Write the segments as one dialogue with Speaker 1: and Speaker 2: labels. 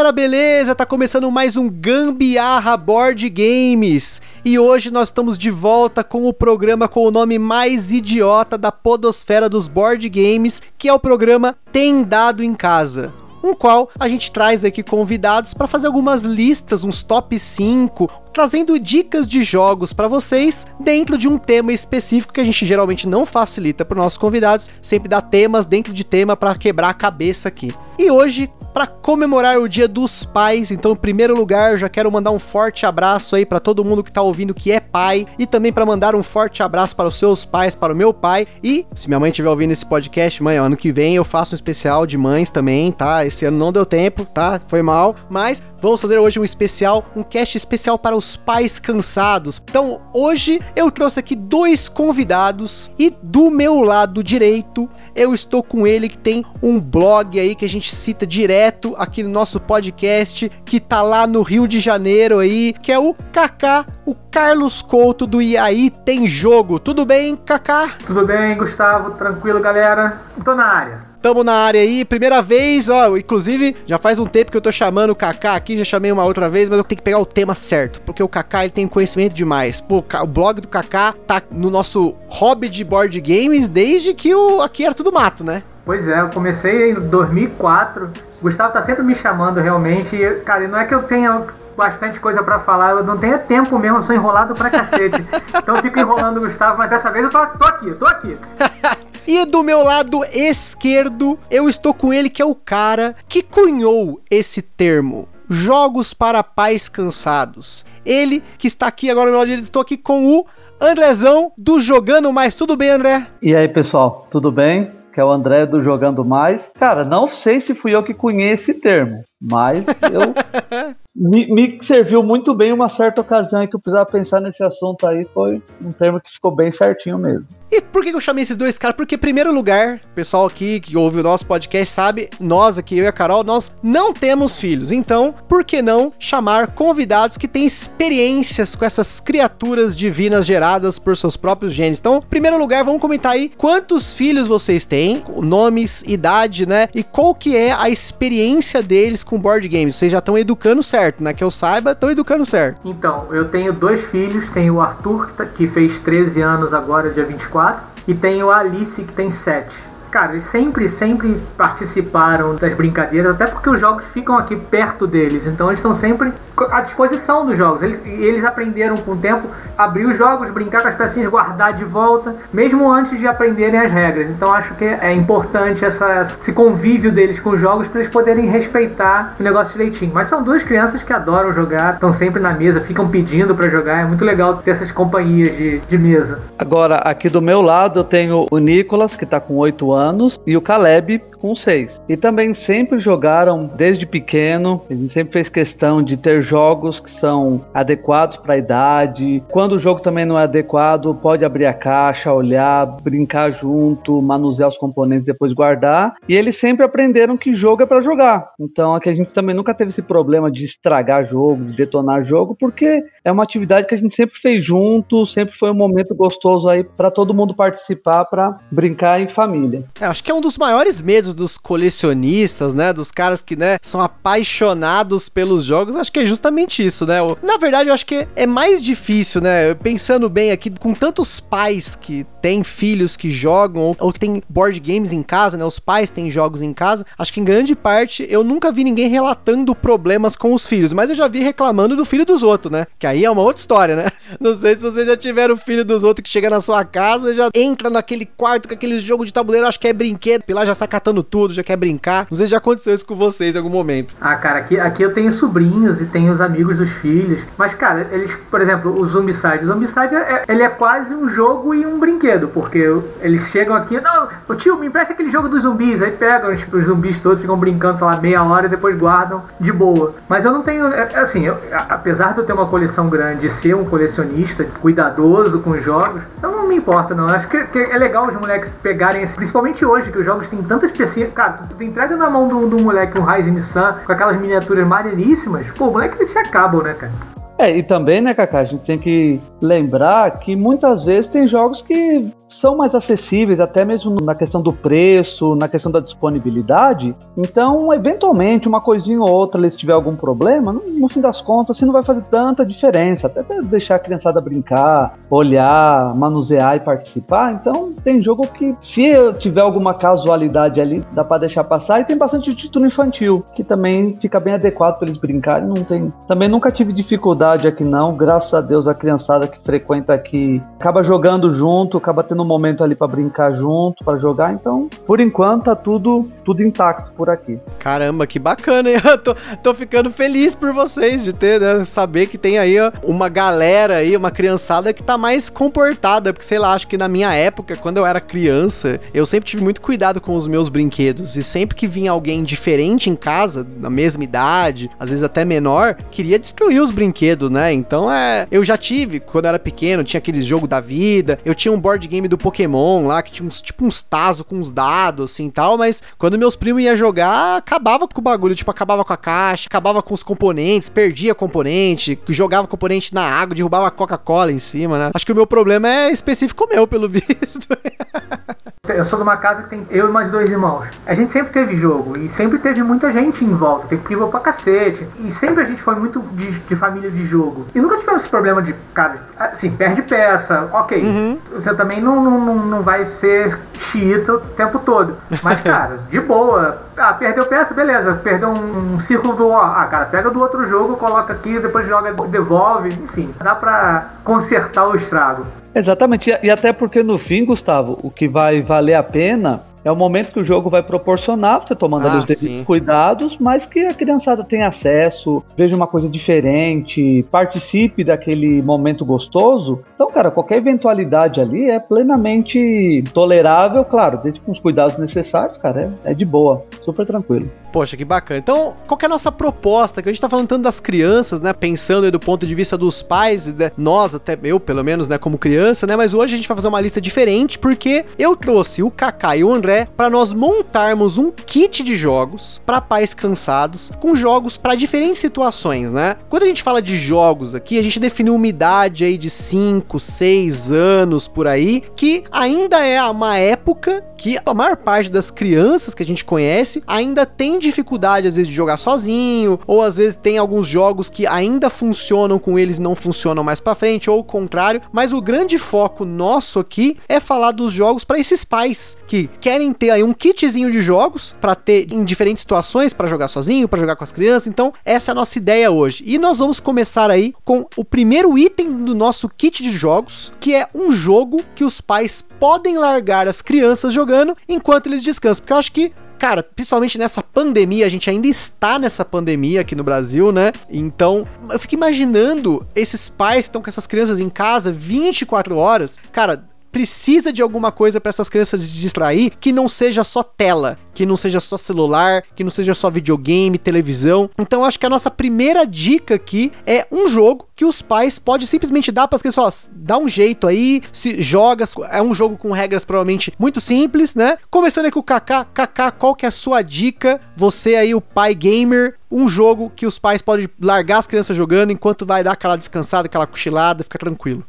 Speaker 1: Galera, beleza? Tá começando mais um Gambiarra Board Games e hoje nós estamos de volta com o programa com o nome mais idiota da podosfera dos board games, que é o programa Tem Dado em Casa um qual a gente traz aqui convidados para fazer algumas listas, uns top 5, trazendo dicas de jogos para vocês dentro de um tema específico que a gente geralmente não facilita para os nossos convidados, sempre dá temas dentro de tema para quebrar a cabeça aqui. E hoje, para comemorar o Dia dos Pais. Então, em primeiro lugar, já quero mandar um forte abraço aí para todo mundo que tá ouvindo que é pai e também para mandar um forte abraço para os seus pais, para o meu pai. E se minha mãe estiver ouvindo esse podcast, mãe, ano que vem eu faço um especial de mães também, tá? Esse ano não deu tempo, tá? Foi mal, mas vamos fazer hoje um especial, um cast especial para os pais cansados. Então, hoje eu trouxe aqui dois convidados e do meu lado direito eu estou com ele que tem um blog aí que a gente cita direto aqui no nosso podcast, que tá lá no Rio de Janeiro aí, que é o Kaká, o Carlos Couto do IAI Tem Jogo. Tudo bem, Kaká?
Speaker 2: Tudo bem, Gustavo, tranquilo, galera. Tô na área.
Speaker 1: Tamo na área aí, primeira vez, ó, inclusive já faz um tempo que eu tô chamando o Kaká aqui, já chamei uma outra vez, mas eu tenho que pegar o tema certo, porque o Kaká ele tem conhecimento demais. Pô, o blog do Kaká tá no nosso hobby de board games desde que o aqui era tudo mato, né?
Speaker 2: Pois é, eu comecei em 2004. Gustavo tá sempre me chamando realmente, e, cara, não é que eu tenha bastante coisa para falar, eu não tenho tempo mesmo, eu sou enrolado pra cacete. então eu fico enrolando o Gustavo, mas dessa vez eu tô, tô aqui, tô aqui.
Speaker 1: E do meu lado esquerdo, eu estou com ele, que é o cara que cunhou esse termo. Jogos para pais cansados. Ele que está aqui agora no meu lado, estou aqui com o Andrezão do Jogando Mais. Tudo bem, André?
Speaker 3: E aí, pessoal, tudo bem? Que é o André do Jogando Mais. Cara, não sei se fui eu que cunhei esse termo, mas eu me, me, serviu muito bem uma certa ocasião que eu precisava pensar nesse assunto aí. Foi um termo que ficou bem certinho mesmo.
Speaker 1: E por que eu chamei esses dois caras? Porque, em primeiro lugar, pessoal aqui que ouve o nosso podcast sabe, nós aqui, eu e a Carol, nós não temos filhos. Então, por que não chamar convidados que têm experiências com essas criaturas divinas geradas por seus próprios genes? Então, em primeiro lugar, vamos comentar aí quantos filhos vocês têm, nomes, idade, né? E qual que é a experiência deles com board games. Vocês já estão educando certo, né? Que eu saiba, estão educando certo.
Speaker 2: Então, eu tenho dois filhos, tenho o Arthur, que, tá, que fez 13 anos agora, dia 24, e tenho a Alice, que tem 7. Cara, eles sempre, sempre participaram das brincadeiras, até porque os jogos ficam aqui perto deles, então eles estão sempre à disposição dos jogos. Eles, eles aprenderam com o tempo abrir os jogos, brincar com as pecinhas, guardar de volta, mesmo antes de aprenderem as regras. Então acho que é importante essa, esse convívio deles com os jogos para eles poderem respeitar o negócio direitinho. Mas são duas crianças que adoram jogar, estão sempre na mesa, ficam pedindo para jogar. É muito legal ter essas companhias de, de mesa.
Speaker 3: Agora, aqui do meu lado eu tenho o Nicolas, que está com 8 anos, e o Caleb, com 6. E também sempre jogaram desde pequeno, a gente sempre fez questão de ter jogos que são adequados para a idade. Quando o jogo também não é adequado, pode abrir a caixa, olhar, brincar junto, manusear os componentes depois guardar. E eles sempre aprenderam que jogo é para jogar. Então aqui a gente também nunca teve esse problema de estragar jogo, de detonar jogo, porque é uma atividade que a gente sempre fez junto, sempre foi um momento gostoso aí para todo mundo participar, para brincar em família.
Speaker 1: É, acho que é um dos maiores medos dos colecionistas, né? Dos caras que, né, são apaixonados pelos jogos, acho que é justamente isso, né? Na verdade, eu acho que é mais difícil, né? Pensando bem aqui, com tantos pais que têm filhos que jogam, ou, que tem board games em casa, né? Os pais têm jogos em casa. Acho que em grande parte eu nunca vi ninguém relatando problemas com os filhos, mas eu já vi reclamando do filho dos outros, né? Que aí é uma outra história, né? Não sei se vocês já tiveram filho dos outros que chega na sua casa já entra naquele quarto com aquele jogo de tabuleiro, acho que é brinquedo, lá já sai catando tudo, já quer brincar. Não sei se já aconteceu isso com vocês em algum momento.
Speaker 2: Ah, cara, aqui, aqui eu tenho sobrinhos e tenho os amigos dos filhos. Mas, cara, eles, por exemplo, o Zombicide. O Zombicide, é, ele é quase um jogo e um brinquedo, porque eles chegam aqui, não, tio, me empresta aquele jogo dos zumbis. Aí pegam os, os zumbis todos, ficam brincando, sei lá, meia hora e depois guardam de boa. Mas eu não tenho, é, é assim, eu, apesar de eu ter uma coleção grande e ser um colecionista cuidadoso com os jogos, eu não me importa, não. Eu acho que, que, é legal os moleques pegarem, principalmente hoje, que os jogos têm tantas pecinhas. Cara, tu, tu entrega na mão do, do moleque um Ryzen Sun com aquelas miniaturas maneiríssimas, pô, o moleque eles se acabam, né, cara?
Speaker 3: É, e também, né, Kaká, a gente tem que lembrar que muitas vezes tem jogos que são mais acessíveis, até mesmo na questão do preço, na questão da disponibilidade. Então, eventualmente, uma coisinha ou outra, se tiver algum problema, no, no fim das contas, assim, não vai fazer tanta diferença. Até deixar a criançada brincar, olhar, manusear e participar. Então, tem jogo que, se tiver alguma casualidade ali, dá para deixar passar. E tem bastante título infantil, que também fica bem adequado para eles brincarem. Não tem... Também nunca tive dificuldade aqui, não. Graças a Deus, a criançada que frequenta aqui acaba jogando junto, acaba tendo um momento ali para brincar junto, para jogar. Então, por enquanto, tá tudo, tudo intacto por aqui.
Speaker 1: Caramba, que bacana, hein? Eu tô, tô ficando feliz por vocês de ter, né? Saber que tem aí uma galera aí, uma criançada que tá mais comportada. Porque, sei lá, acho que na minha época, quando eu era criança, eu sempre tive muito cuidado com os meus brinquedos. E sempre que vinha alguém diferente em casa, na mesma idade, às vezes até menor, queria destruir os brinquedos, né? Então é. Eu já tive, quando eu era pequeno, tinha aqueles jogo da vida. Eu tinha um board game do Pokémon lá, que tinha uns, tipo uns tazo com uns dados, assim tal. Mas quando meus primos iam jogar, acabava com o bagulho. Tipo, acabava com a caixa, acabava com os componentes, perdia componente, jogava componente na água, derrubava Coca-Cola em cima, né? Acho que o meu problema é específico meu, pelo visto.
Speaker 2: Eu sou de uma casa que tem eu e mais dois irmãos. A gente sempre teve jogo e sempre teve muita gente em volta. Tem primo pra cacete. E sempre a gente foi muito de, de família de jogo. E nunca tivemos esse problema de, cara, assim, perde peça, ok. Uhum. Você também não, não, não vai ser xiita o tempo todo. Mas, cara, de boa. Ah, perdeu peça, beleza. Perdeu um, um círculo do. Ah, cara, pega do outro jogo, coloca aqui, depois joga, devolve. Enfim, dá pra consertar o estrago.
Speaker 3: Exatamente, e até porque no fim, Gustavo, o que vai valer a pena é o momento que o jogo vai proporcionar, você tomando ah, os cuidados, mas que a criançada tenha acesso, veja uma coisa diferente, participe daquele momento gostoso. Então, cara, qualquer eventualidade ali é plenamente tolerável, claro, desde com os cuidados necessários, cara, é, é de boa, super tranquilo.
Speaker 1: Poxa, que bacana. Então, qual é a nossa proposta? Que a gente tá falando tanto das crianças, né? Pensando aí do ponto de vista dos pais, né? nós, até eu, pelo menos, né, como criança, né? Mas hoje a gente vai fazer uma lista diferente, porque eu trouxe o Kaká e o André para nós montarmos um kit de jogos para pais cansados, com jogos para diferentes situações, né? Quando a gente fala de jogos aqui, a gente definiu uma idade aí de 5, 6 anos por aí, que ainda é uma época que a maior parte das crianças que a gente conhece ainda tem dificuldade às vezes de jogar sozinho, ou às vezes tem alguns jogos que ainda funcionam com eles e não funcionam mais para frente, ou o contrário. Mas o grande foco nosso aqui é falar dos jogos para esses pais que querem ter aí um kitzinho de jogos para ter em diferentes situações para jogar sozinho, para jogar com as crianças. Então, essa é a nossa ideia hoje. E nós vamos começar aí com o primeiro item do nosso kit de jogos, que é um jogo que os pais podem largar as crianças jogando enquanto eles descansam, porque eu acho que cara, principalmente nessa pandemia, a gente ainda está nessa pandemia aqui no Brasil, né? Então, eu fico imaginando esses pais que estão com essas crianças em casa 24 horas. Cara, precisa de alguma coisa para essas crianças se distrair que não seja só tela, que não seja só celular, que não seja só videogame, televisão. Então acho que a nossa primeira dica aqui é um jogo que os pais podem simplesmente dar para as crianças, ó, dá um jeito aí, se joga, é um jogo com regras provavelmente muito simples, né? Começando aqui com o Kaká, Kaká, qual que é a sua dica? Você aí o pai gamer, um jogo que os pais podem largar as crianças jogando enquanto vai dar aquela descansada, aquela cochilada, fica tranquilo.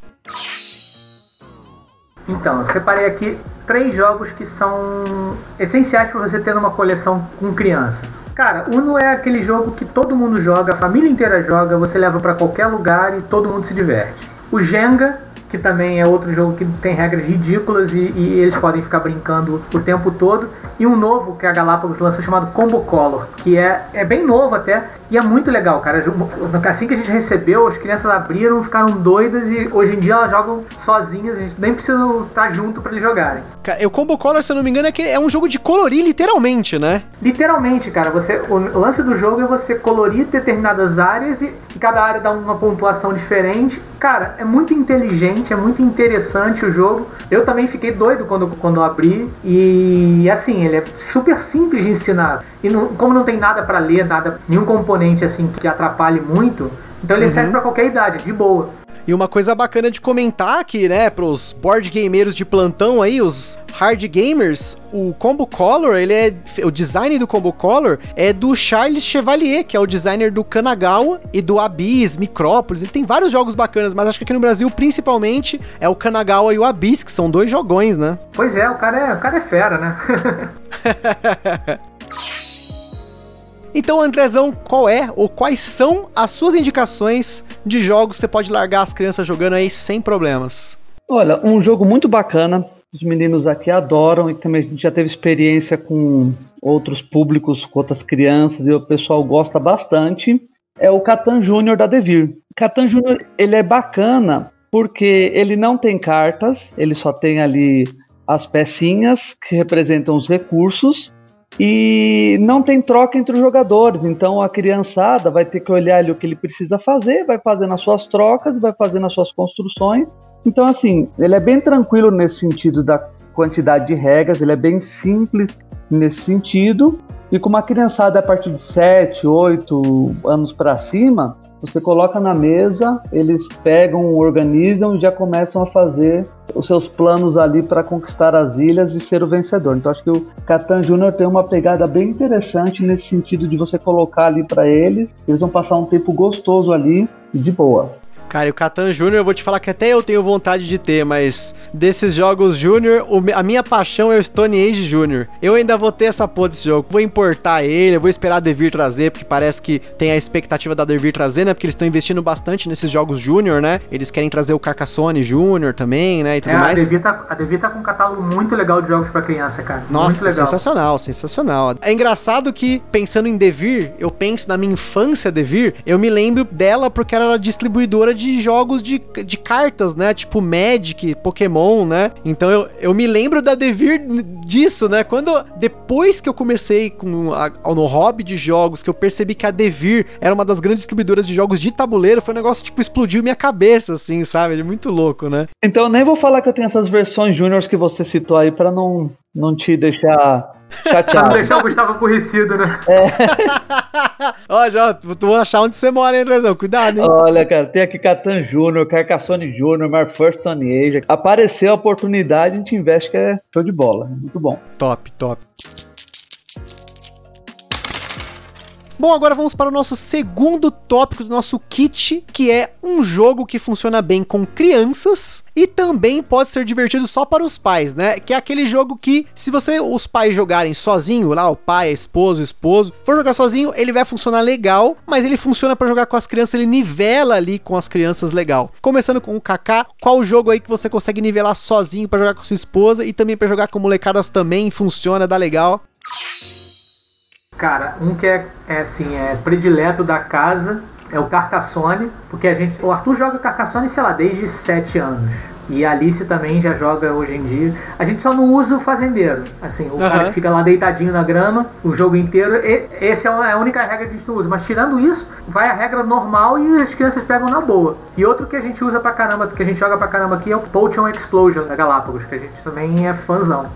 Speaker 2: Então, eu separei aqui três jogos que são essenciais para você ter numa coleção com criança. Cara, Uno é aquele jogo que todo mundo joga, a família inteira joga, você leva para qualquer lugar e todo mundo se diverte. O Jenga que também é outro jogo que tem regras ridículas e, e, eles podem ficar brincando o tempo todo. E um novo que a Galápagos lançou chamado Combo Color, que é, é bem novo até e é muito legal, cara. Assim que a gente recebeu, as crianças abriram, ficaram doidas e hoje em dia elas jogam sozinhas, a gente nem precisa estar junto para eles jogarem.
Speaker 1: Cara, o Combo Color, se eu não me engano, é que é um jogo de colorir literalmente, né?
Speaker 2: Literalmente, cara. Você, o lance do jogo é você colorir determinadas áreas e, cada área dá uma pontuação diferente. Cara, é muito inteligente é muito interessante o jogo. Eu também fiquei doido quando, quando abri. E assim, ele é super simples de ensinar. E não, como não tem nada para ler, nada, nenhum componente assim que atrapalhe muito, então ele uhum. serve para qualquer idade, de boa.
Speaker 1: E uma coisa bacana de comentar aqui, né, pros board gameiros de plantão aí, os hard gamers, o Combo Color, ele é o design do Combo Color é do Charles Chevalier, que é o designer do Kanagawa e do Abyss, Micrópolis. Ele tem vários jogos bacanas, mas acho que aqui no Brasil principalmente é o Kanagawa e o Abyss, que são dois jogões, né?
Speaker 2: Pois é, o cara é, o cara é fera, né?
Speaker 1: Então, Andrezão, qual é ou quais são as suas indicações de jogos que você pode largar as crianças jogando aí sem problemas?
Speaker 3: Olha, um jogo muito bacana, os meninos aqui adoram e também a gente já teve experiência com outros públicos, com outras crianças e o pessoal gosta bastante, é o Catan Júnior da Devir. Catan Júnior, ele é bacana porque ele não tem cartas, ele só tem ali as pecinhas que representam os recursos e não tem troca entre os jogadores. Então a criançada vai ter que olhar ali o que ele precisa fazer, vai fazendo as suas trocas, vai fazendo as suas construções. Então, assim, ele é bem tranquilo nesse sentido da quantidade de regras, ele é bem simples nesse sentido. E com uma criançada a partir de 7, 8 anos para cima, você coloca na mesa, eles pegam, organizam e já começam a fazer os seus planos ali para conquistar as ilhas e ser o vencedor. Então acho que o Catan Júnior tem uma pegada bem interessante nesse sentido de você colocar ali para eles, eles vão passar um tempo gostoso ali e de boa.
Speaker 1: Cara, e o Catan Júnior, eu vou te falar que até eu tenho vontade de ter, mas desses jogos Júnior, a minha paixão é o Stone Age Júnior. Eu ainda vou ter essa porra desse jogo. Vou importar ele, eu vou esperar a Devir trazer, porque parece que tem a expectativa da Devir trazer, né? Porque eles estão investindo bastante nesses jogos Júnior, né? Eles querem trazer o Carcassonne Júnior também, né? E tudo
Speaker 2: é,
Speaker 1: mais.
Speaker 2: A Devir, tá, a Devir tá com um catálogo muito legal de jogos para criança, cara.
Speaker 1: Nossa, sensacional, sensacional. É engraçado que, pensando em Devir, eu penso na minha infância Devir, eu me lembro dela porque era distribuidora de de jogos de, de cartas, né? Tipo Magic, Pokémon, né? Então eu, eu me lembro da Devir disso, né? Quando depois que eu comecei com a, no hobby de jogos, que eu percebi que a Devir era uma das grandes distribuidoras de jogos de tabuleiro, foi um negócio tipo explodiu minha cabeça, assim, sabe? É muito louco, né?
Speaker 3: Então nem vou falar que eu tenho essas versões juniors que você citou aí para não não te deixar
Speaker 2: Chateado. Pra não deixar o Gustavo aborrecido, né? É.
Speaker 1: Ó, já, tu vou achar onde você mora, hein, Andrezão? Cuidado, hein?
Speaker 3: Olha, cara, tem aqui Catan Júnior, Carcassonne Júnior, My First Stone Age. Apareceu a oportunidade, a gente investe que é show de bola. Muito bom.
Speaker 1: Top, top. Bom, agora vamos para o nosso segundo tópico do nosso kit, que é um jogo que funciona bem com crianças e também pode ser divertido só para os pais, né? Que é aquele jogo que, se você os pais jogarem sozinho, lá o pai, a esposa, o esposo, for jogar sozinho, ele vai funcionar legal, mas ele funciona para jogar com as crianças, ele nivela ali com as crianças legal. Começando com o Kaká, qual jogo aí que você consegue nivelar sozinho para jogar com sua esposa e também para jogar com molecadas também funciona, dá legal?
Speaker 2: Cara, um que é, é assim, é predileto da casa é o Carcassonne, porque a gente, o Arthur joga Carcassonne, sei lá, desde 7 anos. E a Alice também já joga hoje em dia. A gente só não usa o fazendeiro. Assim, o uhum. cara que fica lá deitadinho na grama o jogo inteiro. E, essa é a única regra que a gente usa. Mas tirando isso, vai a regra normal e as crianças pegam na boa. E outro que a gente usa pra caramba, que a gente joga pra caramba aqui é o Potion Explosion da Galápagos, que a gente também é fãzão.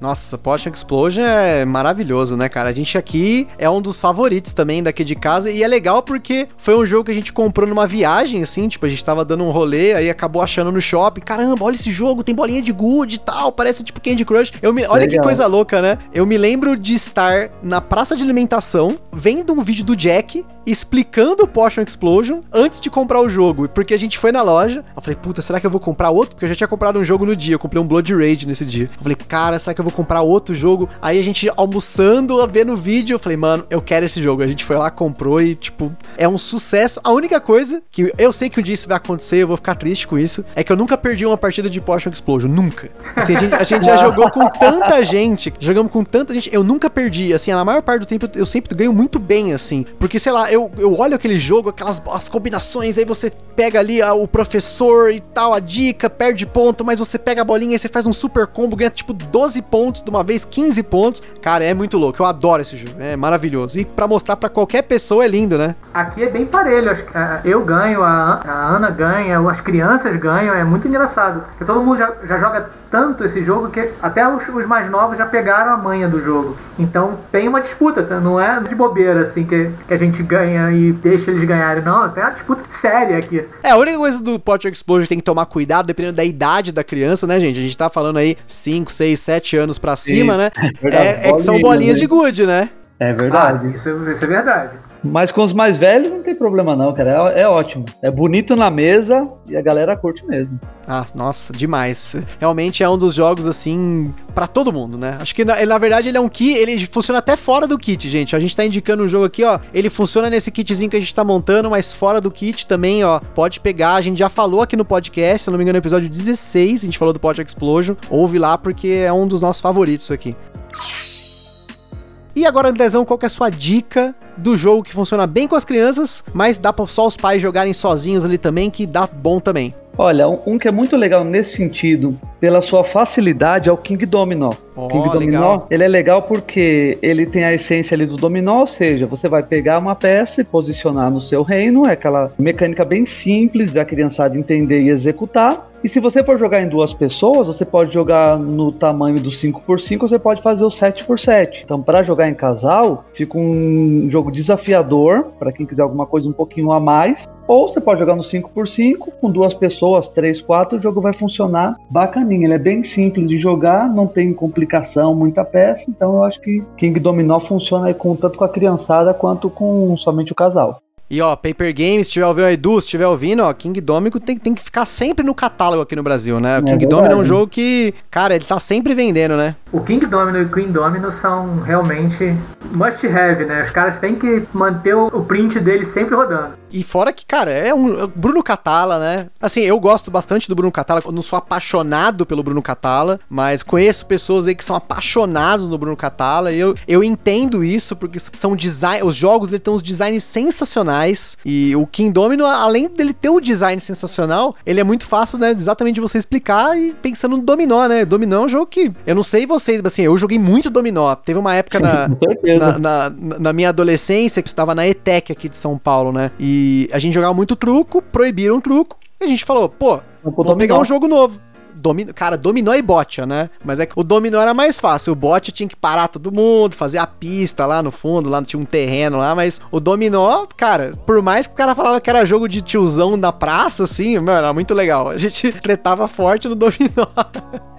Speaker 1: Nossa, Potion Explosion é maravilhoso, né, cara? A gente aqui é um dos favoritos também daqui de casa e é legal porque foi um jogo que a gente comprou numa viagem, assim, tipo, a gente tava dando um rolê, aí acabou achando no shopping. Caramba, olha esse jogo, tem bolinha de good e tal, parece tipo Candy Crush. Eu me... Olha legal. que coisa louca, né? Eu me lembro de estar na praça de alimentação, vendo um vídeo do Jack explicando o Potion Explosion antes de comprar o jogo, porque a gente foi na loja. Eu falei, puta, será que eu vou comprar outro? Porque eu já tinha comprado um jogo no dia, eu comprei um Blood Rage nesse dia. Eu falei, cara, será que eu vou comprar outro jogo. Aí a gente almoçando, vendo o vídeo, eu falei, mano, eu quero esse jogo. A gente foi lá, comprou e, tipo, é um sucesso. A única coisa que eu sei que um dia isso vai acontecer, eu vou ficar triste com isso, é que eu nunca perdi uma partida de Potion Explosion. Nunca. Assim, a gente, a gente já jogou com tanta gente, jogamos com tanta gente, eu nunca perdi. Assim, na maior parte do tempo eu sempre ganho muito bem, assim. Porque, sei lá, eu, eu olho aquele jogo, aquelas as combinações, aí você pega ali a, o professor e tal, a dica, perde ponto, mas você pega a bolinha e você faz um super combo, ganha tipo 12 pontos de uma vez 15 pontos. Cara, é muito louco. Eu adoro esse jogo. É maravilhoso. E para mostrar para qualquer pessoa é lindo, né?
Speaker 2: Aqui é bem parelho. É, eu ganho, a Ana ganha, as crianças ganham. É muito engraçado. Porque todo mundo já, já joga tanto esse jogo que até os, os, mais novos já pegaram a manha do jogo. Então tem uma disputa, tá? não é de bobeira assim que, que a gente ganha e deixa eles ganharem. Não, tem uma disputa séria aqui.
Speaker 1: É, a única coisa do Pot Explosion tem que tomar cuidado, dependendo da idade da criança, né, gente? A gente tá falando aí 5, 6, 7 anos pra cima, né? É, é que são bolinhas de gude, né?
Speaker 3: É
Speaker 2: Ah,
Speaker 3: verdade.
Speaker 2: isso, isso é verdade.
Speaker 3: Mas com os mais velhos não tem problema não, cara. É, é ótimo. É bonito na mesa e a galera curte mesmo.
Speaker 1: Ah, nossa, demais. Realmente é um dos jogos, assim, pra todo mundo, né? Acho que, na, na verdade, ele é um kit, ele funciona até fora do kit, gente. A gente tá indicando um jogo aqui, ó. Ele funciona nesse kitzinho que a gente tá montando, mas fora do kit também, ó. Pode pegar. A gente já falou aqui no podcast, se não me engano, no episódio 16, a gente falou do Pot Explosion. Ouve lá, porque é um dos nossos favoritos aqui. E agora, Andrezão, qual que é a sua dica do jogo que funciona bem com as crianças, mas dá pra só os pais jogarem sozinhos ali também, que dá bom também?
Speaker 3: Olha, um, um que é muito legal nesse sentido, pela sua facilidade, é o King Dominó.
Speaker 1: Ó,
Speaker 3: King Dominó,
Speaker 1: legal.
Speaker 3: ele é legal porque ele tem a essência ali do dominó, ou seja, você vai pegar uma peça e posicionar no seu reino, é aquela mecânica bem simples da criançada entender e executar. E se você for jogar em duas pessoas, você pode jogar no tamanho do 5x5, você pode fazer o 7x7. Então, para jogar em casal, fica um jogo desafiador, para quem quiser alguma coisa um pouquinho a mais. Ou você pode jogar no 5x5, com duas pessoas, 3, 4, o jogo vai funcionar bacaninho. Ele é bem simples de jogar, não tem complicação, muita peça. Então eu acho que King Dominó funciona com, tanto com a criançada quanto com somente o casal.
Speaker 1: E ó, Paper Games, se tiver ouvindo o Edu, se estiver ouvindo, ó, King Domino tem, tem que ficar sempre no catálogo aqui no Brasil, né? O King
Speaker 3: verdade.
Speaker 1: Domino é um jogo que, cara, ele tá sempre vendendo, né?
Speaker 2: O King Domino e o Queen Domino são realmente must have, né? Os caras têm que manter o print deles sempre rodando.
Speaker 1: E fora que, cara, é um é Bruno Catala, né? Assim, eu gosto bastante do Bruno Catala, eu não sou apaixonado pelo Bruno Catala, mas conheço pessoas aí que são apaixonados no Bruno Catala, e eu, eu entendo isso, porque são design, os jogos dele têm uns designs sensacionais, e o King Domino, além dele ter um design sensacional, ele é muito fácil, né, exatamente de você explicar e pensando no dominó, né? Dominó é um jogo que, eu não sei vocês, mas assim, eu joguei muito dominó, teve uma época na,
Speaker 3: Com certeza.
Speaker 1: Na, na, na minha adolescência, que estava na ETEC aqui de São Paulo, né? E a gente jogava muito truco, proibiram o truco, e a gente falou, pô,
Speaker 3: Vamos
Speaker 1: pegar um jogo novo. Domi... Cara, dominó e bote, né? Mas é que o dominó era mais fácil. O bote tinha que parar todo mundo, fazer a pista lá no fundo, lá tinha um terreno lá, mas o dominó, cara, por mais que o cara falava que era jogo de tiozão da praça, assim, mano, era muito legal. A gente tretava forte no dominó.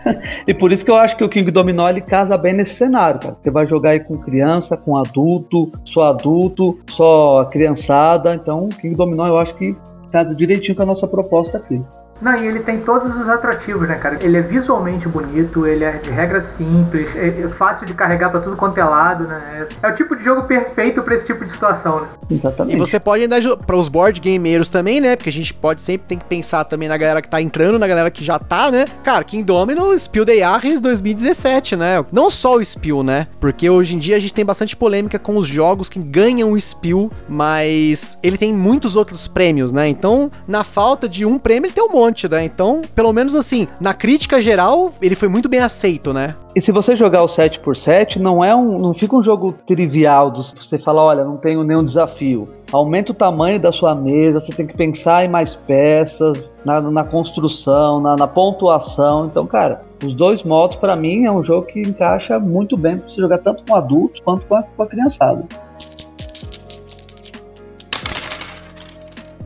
Speaker 3: E por isso que eu acho que o King Dominó ele casa bem nesse cenário, cara. Você vai jogar aí com criança, com adulto, só adulto, só criançada. Então, o King Dominó eu acho que casa direitinho com a nossa proposta aqui.
Speaker 2: Não, e ele tem todos os atrativos, né, cara? Ele é visualmente bonito, ele é de regra simples, é é fácil de carregar pra tudo quanto é lado, né? É, é o tipo de jogo perfeito pra esse tipo de situação, né?
Speaker 3: Exatamente.
Speaker 1: E você pode ainda para os board gameiros também, né? Porque a gente pode sempre tem que pensar também na galera que tá entrando, na galera que já tá, né? Cara, King Domino Spiel des Jahres 2017, né? Não só o Spiel, né? Porque hoje em dia a gente tem bastante polêmica com os jogos que ganham o Spiel, mas ele tem muitos outros prêmios, né? Então, na falta de um prêmio, ele tem um monte, né? Então, pelo menos assim, na crítica geral, ele foi muito bem aceito, né?
Speaker 3: E se você jogar o 7x7, não é um, não fica um jogo trivial, do, você fala, olha, não tenho nenhum desafio. Aumenta o tamanho da sua mesa, você tem que pensar em mais peças, na, na construção, na, na pontuação. Então, cara, os dois modos, pra mim, é um jogo que encaixa muito bem pra você jogar tanto com adultos quanto com a, com a criançada.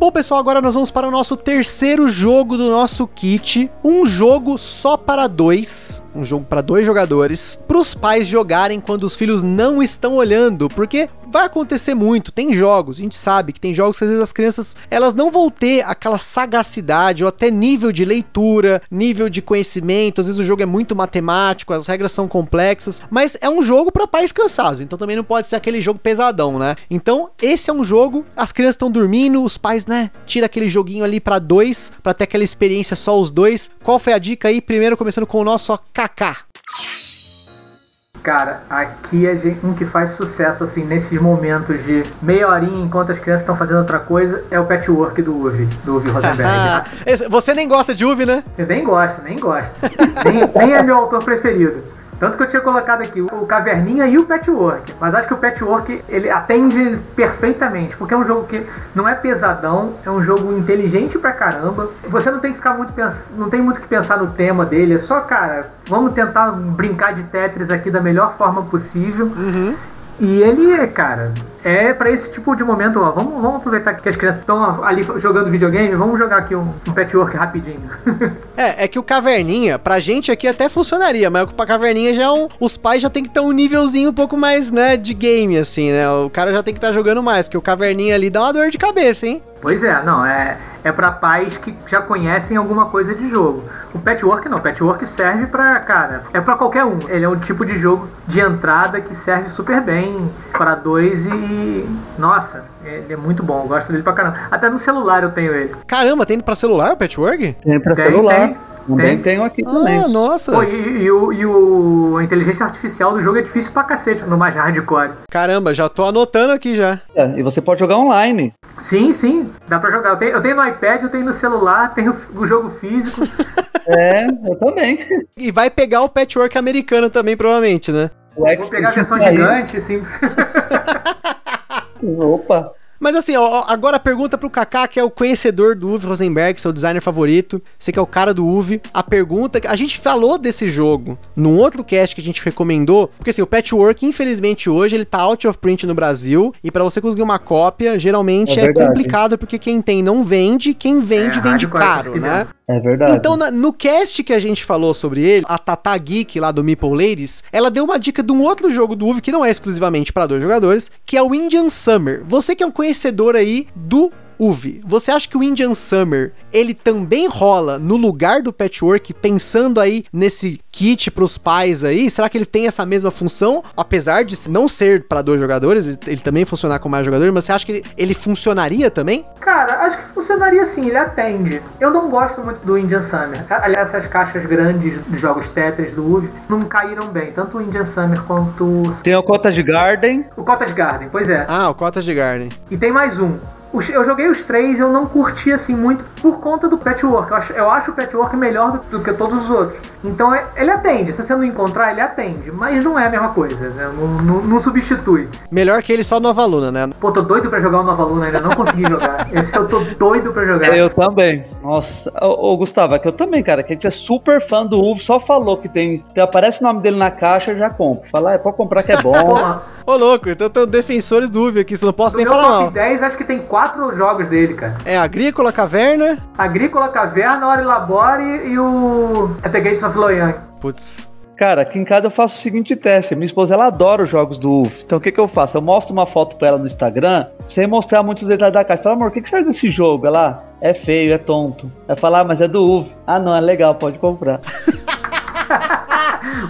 Speaker 1: Bom, pessoal, agora nós vamos para o nosso terceiro jogo do nosso kit. Um jogo só para dois. Um jogo para dois jogadores. Para os pais jogarem quando os filhos não estão olhando. Porque vai acontecer muito. Tem jogos, a gente sabe que tem jogos que às vezes as crianças elas não vão ter aquela sagacidade ou até nível de leitura, nível de conhecimento. Às vezes o jogo é muito matemático, as regras são complexas. Mas é um jogo para pais cansados. Então também não pode ser aquele jogo pesadão, né? Então esse é um jogo. As crianças estão dormindo, os pais, né? Tira aquele joguinho ali para dois, para ter aquela experiência só os dois. Qual foi a dica aí? Primeiro começando com o nosso Kaká.
Speaker 2: Cara, aqui é gen- um que faz sucesso, assim, nesses momentos de meia horinha enquanto as crianças estão fazendo outra coisa, é o patchwork do Uvi, do Uvi Rosenberg.
Speaker 1: Esse- você nem gosta de Uve, né?
Speaker 2: Eu nem gosto, nem gosto. nem, nem é meu autor preferido. Tanto que eu tinha colocado aqui o Caverninha e o Patchwork. Mas acho que o Patchwork ele atende perfeitamente. Porque é um jogo que não é pesadão, é um jogo inteligente pra caramba. Você não tem que ficar muito pens... não tem muito que pensar no tema dele. É só, cara, vamos tentar brincar de Tetris aqui da melhor forma possível. E ele, cara, é para esse tipo de momento, ó, vamos, vamos aproveitar que as crianças estão ali jogando videogame, vamos jogar aqui um, um patchwork rapidinho.
Speaker 1: é, é que o Caverninha, pra gente aqui até funcionaria, mas pra Caverninha já é um, os pais já tem que ter um nívelzinho um pouco mais, né, de game, assim, né? O cara já tem que estar tá jogando mais, que o Caverninha ali dá uma dor de cabeça, hein?
Speaker 2: Pois é, não, é, é para pais que já conhecem alguma coisa de jogo. O Patchwork não, o Patchwork serve para, cara, é para qualquer um. Ele é um tipo de jogo de entrada que serve super bem para dois e nossa, ele é muito bom, eu gosto dele pra caramba. Até no celular eu tenho ele.
Speaker 1: Caramba, tem para celular o Patchwork?
Speaker 3: Tem para celular. Tem. Também tem. tenho aqui também.
Speaker 1: Ah, nossa.
Speaker 2: Pô, e, e, o, e o, a inteligência artificial do jogo é difícil pra cacete no mais hardcore.
Speaker 1: Caramba, já tô anotando aqui já.
Speaker 3: É, e você pode jogar online.
Speaker 2: Sim, sim, dá pra jogar. Eu tenho, eu tenho no iPad, eu tenho no celular, tenho o jogo físico.
Speaker 3: é, eu também.
Speaker 1: E vai pegar o patchwork americano também, provavelmente, né?
Speaker 2: Vou pegar a versão gigante, sim.
Speaker 3: Opa.
Speaker 1: Mas assim, ó, agora a pergunta pro Kaká, que é o conhecedor do Uwe Rosenberg, seu designer favorito. Você que é o cara do Uwe. A pergunta. A gente falou desse jogo num outro cast que a gente recomendou. Porque assim, o Patchwork, infelizmente, hoje ele tá out of print no Brasil. E para você conseguir uma cópia, geralmente é, é complicado, porque quem tem não vende, quem vende, é, vende caro, né?
Speaker 3: É verdade.
Speaker 1: Então, na, no cast que a gente falou sobre ele, a Tata Geek lá do Meeple Ladies, ela deu uma dica de um outro jogo do UV que não é exclusivamente para dois jogadores, que é o Indian Summer. Você que é um conhecedor aí do Uve, você acha que o Indian Summer ele também rola no lugar do patchwork, pensando aí nesse kit para os pais aí? Será que ele tem essa mesma função, apesar de não ser para dois jogadores, ele, ele, também funcionar com mais jogadores? Mas você acha que ele, ele, funcionaria também?
Speaker 2: Cara, acho que funcionaria sim, ele atende. Eu não gosto muito do Indian Summer. Aliás, essas caixas grandes de jogos Tetris do Uve não caíram bem, tanto o Indian Summer quanto
Speaker 3: tem o Cottage Garden.
Speaker 2: O Cottage Garden, pois é.
Speaker 1: Ah, o Cottage Garden.
Speaker 2: E tem mais um, eu joguei os três eu não curti assim muito por conta do patchwork. Eu acho, eu acho o patchwork melhor do, do que todos os outros. Então é, ele atende. Se você não encontrar, ele atende. Mas não é a mesma coisa, né? Não, não, não, substitui.
Speaker 1: Melhor que ele só Nova Luna, né?
Speaker 2: Pô, tô doido pra jogar o Nova Luna, ainda não consegui jogar. Esse eu tô doido pra jogar.
Speaker 3: Eu também. Nossa, ô, ô Gustavo, é que eu também, cara, que a gente é super fã do Uvo, só falou que tem. Que aparece o nome dele na caixa, eu já compro. Falar, ah, é pode comprar que é bom.
Speaker 1: Ô, louco, então tem defensores do UV aqui, você não posso no nem falar top
Speaker 2: mal. 10, acho que tem quatro jogos dele, cara.
Speaker 1: É Agrícola, Caverna...
Speaker 2: Agrícola, Caverna, Ori Labore e o... At the Gates of Loyang.
Speaker 1: Putz...
Speaker 3: Cara, aqui em casa eu faço o seguinte teste. Minha esposa ela adora os jogos do UF. Então o que, que eu faço? Eu mostro uma foto pra ela no Instagram, sem mostrar muitos detalhes da caixa. Fala, amor, o que, que você faz desse jogo? Ela, é feio, é tonto. Vai falar, ah, mas é do UF. Ah, não, é legal, pode comprar.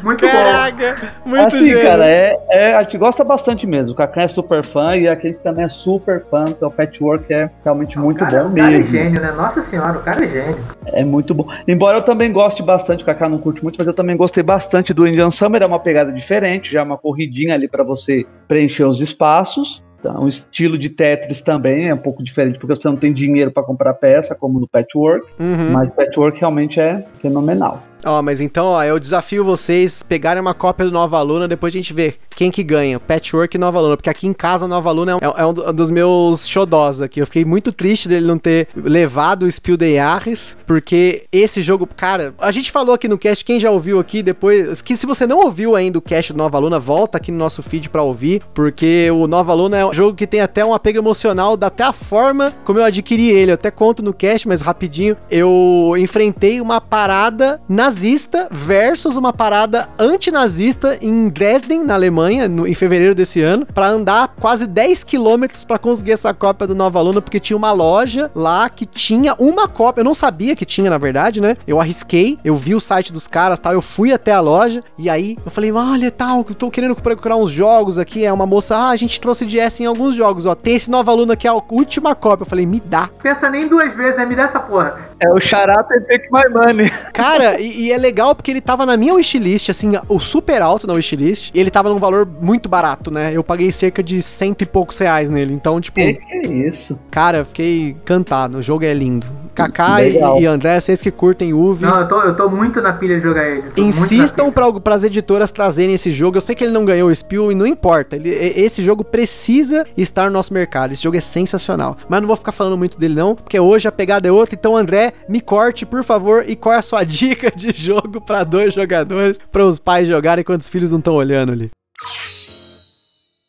Speaker 2: muito
Speaker 1: Caraca,
Speaker 2: bom.
Speaker 1: muito
Speaker 3: assim, gênio. cara, é, é, a gente gosta bastante mesmo. O Kakan é super fã e a gente também é super fã, então o Patchwork é realmente muito
Speaker 2: cara,
Speaker 3: bom
Speaker 2: o
Speaker 3: mesmo. O cara
Speaker 2: é gênio, né? Nossa senhora, o cara é gênio.
Speaker 3: É muito bom. Embora eu também goste bastante, o Kaká não curte muito, mas eu também gostei bastante do Indian Summer, é uma pegada diferente, já é uma corridinha ali para você preencher os espaços. Então, o estilo de Tetris também é um pouco diferente, porque você não tem dinheiro para comprar peça, como no Patchwork. Uhum. Mas o Patchwork realmente é fenomenal.
Speaker 1: Ó, mas então, ó, eu desafio vocês pegarem uma cópia do Nova Luna, depois a gente vê quem que ganha, Patchwork e Nova Luna, porque aqui em casa Nova Luna é, é um dos meus xodós aqui. Eu fiquei muito triste dele não ter levado o Spiel de Arres, porque esse jogo, cara, a gente falou aqui no cast, quem já ouviu aqui depois, que se você não ouviu ainda o cast do Nova Luna, volta aqui no nosso feed para ouvir, porque o Nova Luna é jogo que tem até um apego emocional, dá até a forma como eu adquiri ele. Eu até conto no cast, mas rapidinho, eu enfrentei uma parada nazista versus uma parada antinazista em Dresden, na Alemanha, no, em fevereiro desse ano, para andar quase 10 quilômetros para conseguir essa cópia do Nova Luna, porque tinha uma loja lá que tinha uma cópia. Eu não sabia que tinha, na verdade, né? Eu arrisquei, eu vi o site dos caras tal, eu fui até a loja e aí eu falei, olha, tal, tô querendo procurar uns jogos aqui. É uma moça, ah, a gente trouxe de S em alguns jogos, ó. Tem esse Nova Luna que é a última cópia. Eu falei, me dá.
Speaker 2: Pensa nem duas vezes, né? Me dá essa porra.
Speaker 3: É o Charata e Take My Money.
Speaker 1: Cara, e, e, é legal porque ele tava na minha wishlist, assim, o super alto na wishlist, e ele tava num valor muito barato, né? Eu paguei cerca de cento e poucos reais nele. Então, tipo.
Speaker 3: Que, que é isso?
Speaker 1: Cara, fiquei encantado. O jogo é lindo. Kaká e André, vocês que curtem UV.
Speaker 2: Não, eu tô, eu tô muito na pilha de jogar ele.
Speaker 1: Insistam para as editoras trazerem esse jogo. Eu sei que ele não ganhou o Spiel e não importa. Ele, esse jogo precisa estar no nosso mercado. Esse jogo é sensacional. Mas não vou ficar falando muito dele, não, porque hoje a pegada é outra. Então, André, me corte, por favor, e qual é a sua dica de jogo para dois jogadores, para os pais jogarem quando os filhos não estão olhando ali?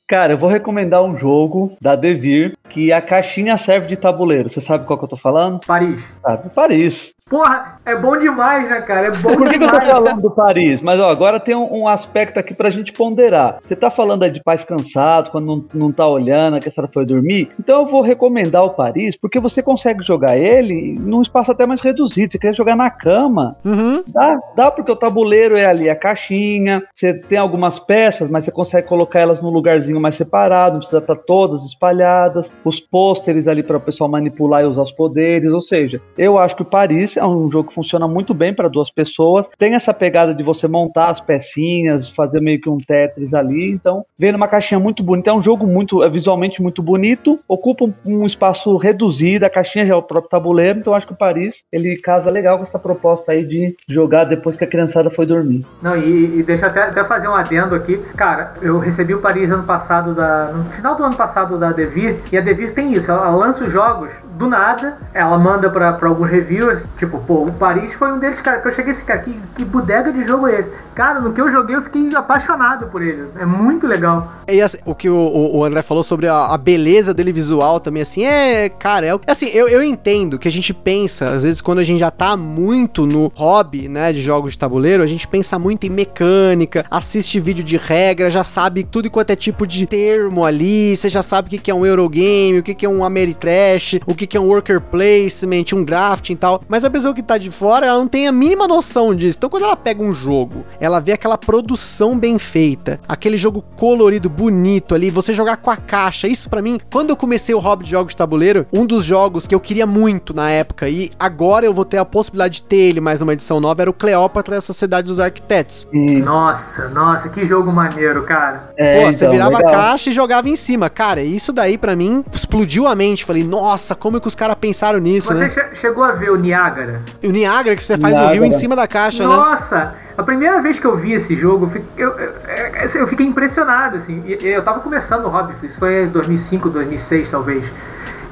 Speaker 3: Cara, eu vou recomendar um jogo da Devir que a caixinha serve de tabuleiro. Você sabe qual que eu tô falando?
Speaker 2: Paris.
Speaker 3: Sabe, Paris.
Speaker 2: Porra, é bom demais, né, cara? É bom
Speaker 3: Por que, que eu tô
Speaker 2: demais.
Speaker 3: falando do Paris? Mas ó, agora tem um, um aspecto aqui pra gente ponderar. Você tá falando aí de pais cansados, quando não, não tá olhando, que a senhora foi dormir. Então eu vou recomendar o Paris, porque você consegue jogar ele num espaço até mais reduzido. Você quer jogar na cama,
Speaker 1: Uhum.
Speaker 3: Dá, dá porque o tabuleiro é ali a caixinha, você tem algumas peças, mas você consegue colocar elas num lugarzinho mais separado, não precisa estar todas espalhadas, os pôsteres ali para o pessoal manipular e usar os poderes, ou seja, eu acho que o Paris é um jogo que funciona muito bem para duas pessoas, tem essa pegada de você montar as pecinhas, fazer meio que um Tetris ali, então vem numa caixinha muito bonita, é um jogo muito, é visualmente muito bonito, ocupa um, espaço reduzido, a caixinha já é o próprio tabuleiro, então acho que o Paris, ele casa legal com essa proposta aí de jogar depois que a criançada foi dormir.
Speaker 2: Não, e, e deixa eu até, até fazer um adendo aqui. Cara, eu recebi o Paris ano passado, da, no final do ano passado da Devir, e a Devir tem isso, ela lança os jogos do nada, ela manda pra, pra alguns reviewers, tipo, pô, o Paris foi um deles, cara, que eu cheguei assim, cara, que, que bodega de jogo é esse? Cara, no que eu joguei eu fiquei apaixonado por ele, é muito legal.
Speaker 1: E assim, o que o, o- André falou sobre a, a beleza dele visual também, assim, é, cara, é, assim, eu, eu entendo que a gente pensa, às vezes quando a gente já tá muito no hobby, né, de jogos de tabuleiro, a gente pensa muito em mecânica, assiste vídeo de regra, já sabe tudo quanto é tipo de termo ali, você já sabe o que, que é um Eurogame, o que, que é um Ameritrash, o que, que é um Worker Placement, um drafting e tal, mas a pessoa que tá de fora, ela não tem a mínima noção disso, então quando ela pega um jogo, ela vê aquela produção bem feita, aquele jogo colorido, bonito ali, você jogar com a caixa. Isso pra mim, quando eu comecei o hobby de jogos de tabuleiro, um dos jogos que eu queria muito na época e agora eu vou ter a possibilidade de ter ele mais uma edição nova era o Cleópatra e a Sociedade dos Arquitetos.
Speaker 2: Nossa, nossa, que jogo maneiro, cara.
Speaker 3: é,
Speaker 1: Pô, você
Speaker 3: então,
Speaker 1: virava
Speaker 3: legal.
Speaker 1: a caixa e jogava em cima. Cara, isso daí pra mim explodiu a mente. Falei, nossa, como é que os caras pensaram nisso,
Speaker 2: Você
Speaker 1: né?
Speaker 2: che- chegou a ver o Niágara?
Speaker 1: O Niagara que você faz o
Speaker 3: Niágara.
Speaker 1: rio em cima da caixa, né?
Speaker 2: Nossa, a primeira vez que eu vi esse jogo, eu eu, eu- é- eu fiquei impressionado, assim. E- Eu tava começando o hobby, isso foi em 2005, 2006, talvez.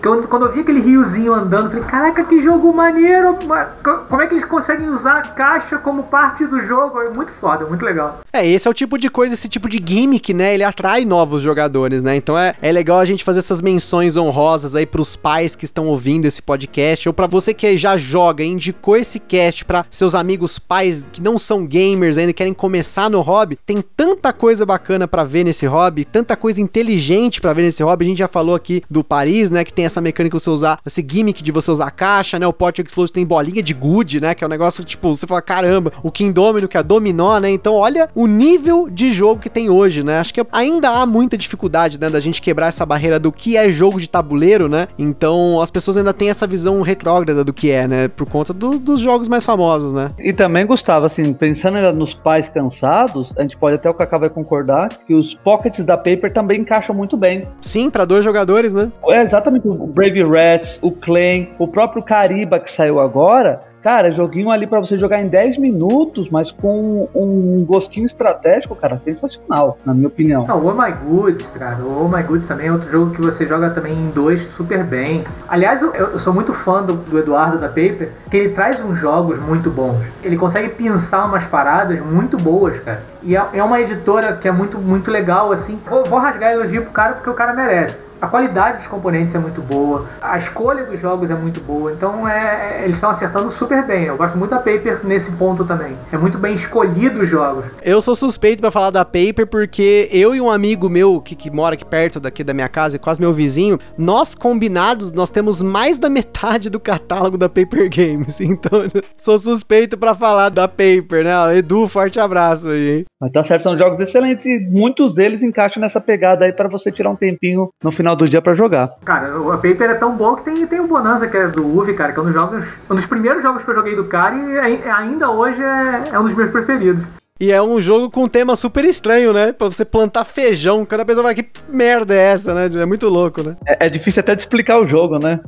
Speaker 2: Eu- Quando eu vi aquele riozinho andando, eu falei, caraca, que jogo maneiro! ma- co- Como é que eles conseguem usar a caixa como parte do jogo? É muito foda, muito legal.
Speaker 1: É, esse é o tipo de coisa, esse tipo de gimmick, né? Ele atrai novos jogadores, né? Então é, é legal a gente fazer essas menções honrosas aí pros pais que estão ouvindo esse podcast, ou pra você que já joga indicou esse cast pra seus amigos pais que não são gamers ainda, querem começar no hobby. Tem tanta coisa bacana pra ver nesse hobby, tanta coisa inteligente pra ver nesse hobby. A gente já falou aqui do Paris, né? Que tem essa mecânica de você usar, esse gimmick de você usar a caixa, né? O Pot Explode tem bolinha de good, né? Que é um negócio tipo, você fala, caramba, o King Domino, que é dominó, né? Então, olha o nível de jogo que tem hoje, né? Acho que ainda há muita dificuldade, né? Da gente quebrar essa barreira do que é jogo de tabuleiro, né? Então, as pessoas ainda têm essa visão retrógrada do que é, né? Por conta do- dos jogos mais famosos, né?
Speaker 3: E também, Gustavo, assim, pensando ainda nos pais cansados, a gente pode até o Kaká vai concordar que os pockets da Paper também encaixam muito bem.
Speaker 1: Sim, pra dois jogadores, né?
Speaker 3: É exatamente o Brave Rats, o Claim, o próprio Cariba que saiu agora. Cara, joguinho ali pra você jogar em 10 minutos, mas com um gostinho estratégico, cara, sensacional, na minha opinião.
Speaker 2: Não, o Oh My Goods, cara. O Oh My Goods também é outro jogo que você joga também em dois super bem. Aliás, eu, eu sou muito fã do, do Eduardo da Paper, que ele traz uns jogos muito bons. Ele consegue pensar umas paradas muito boas, cara. E é, é uma editora que é muito, muito legal, assim. Vou, vou rasgar elogio pro cara porque o cara merece. A qualidade dos componentes é muito boa, a escolha dos jogos é muito boa, então é, eles estão acertando super bem. Eu gosto muito da Paper nesse ponto também. É muito bem escolhido os jogos.
Speaker 1: Eu sou suspeito pra falar da Paper porque eu e um amigo meu que, que mora aqui perto daqui da minha casa, quase meu vizinho, nós combinados, nós temos mais da metade do catálogo da Paper Games. Então, sou suspeito pra falar da Paper, né? Edu, forte abraço aí.
Speaker 3: Mas tá certo, são jogos excelentes e muitos deles encaixam nessa pegada aí pra você tirar um tempinho no final do dia pra jogar.
Speaker 2: Cara, o- Paper é tão bom que tem, tem o Bonanza, que é do UV, cara, que é um dos jogos. Um dos primeiros jogos que eu joguei do cara e ai- ainda hoje é, é um dos meus preferidos.
Speaker 1: E é um jogo com um tema super estranho, né? Pra você plantar feijão. Cada pessoa vai, que merda é essa, né? É muito louco, né?
Speaker 3: É, é difícil até de explicar o jogo, né?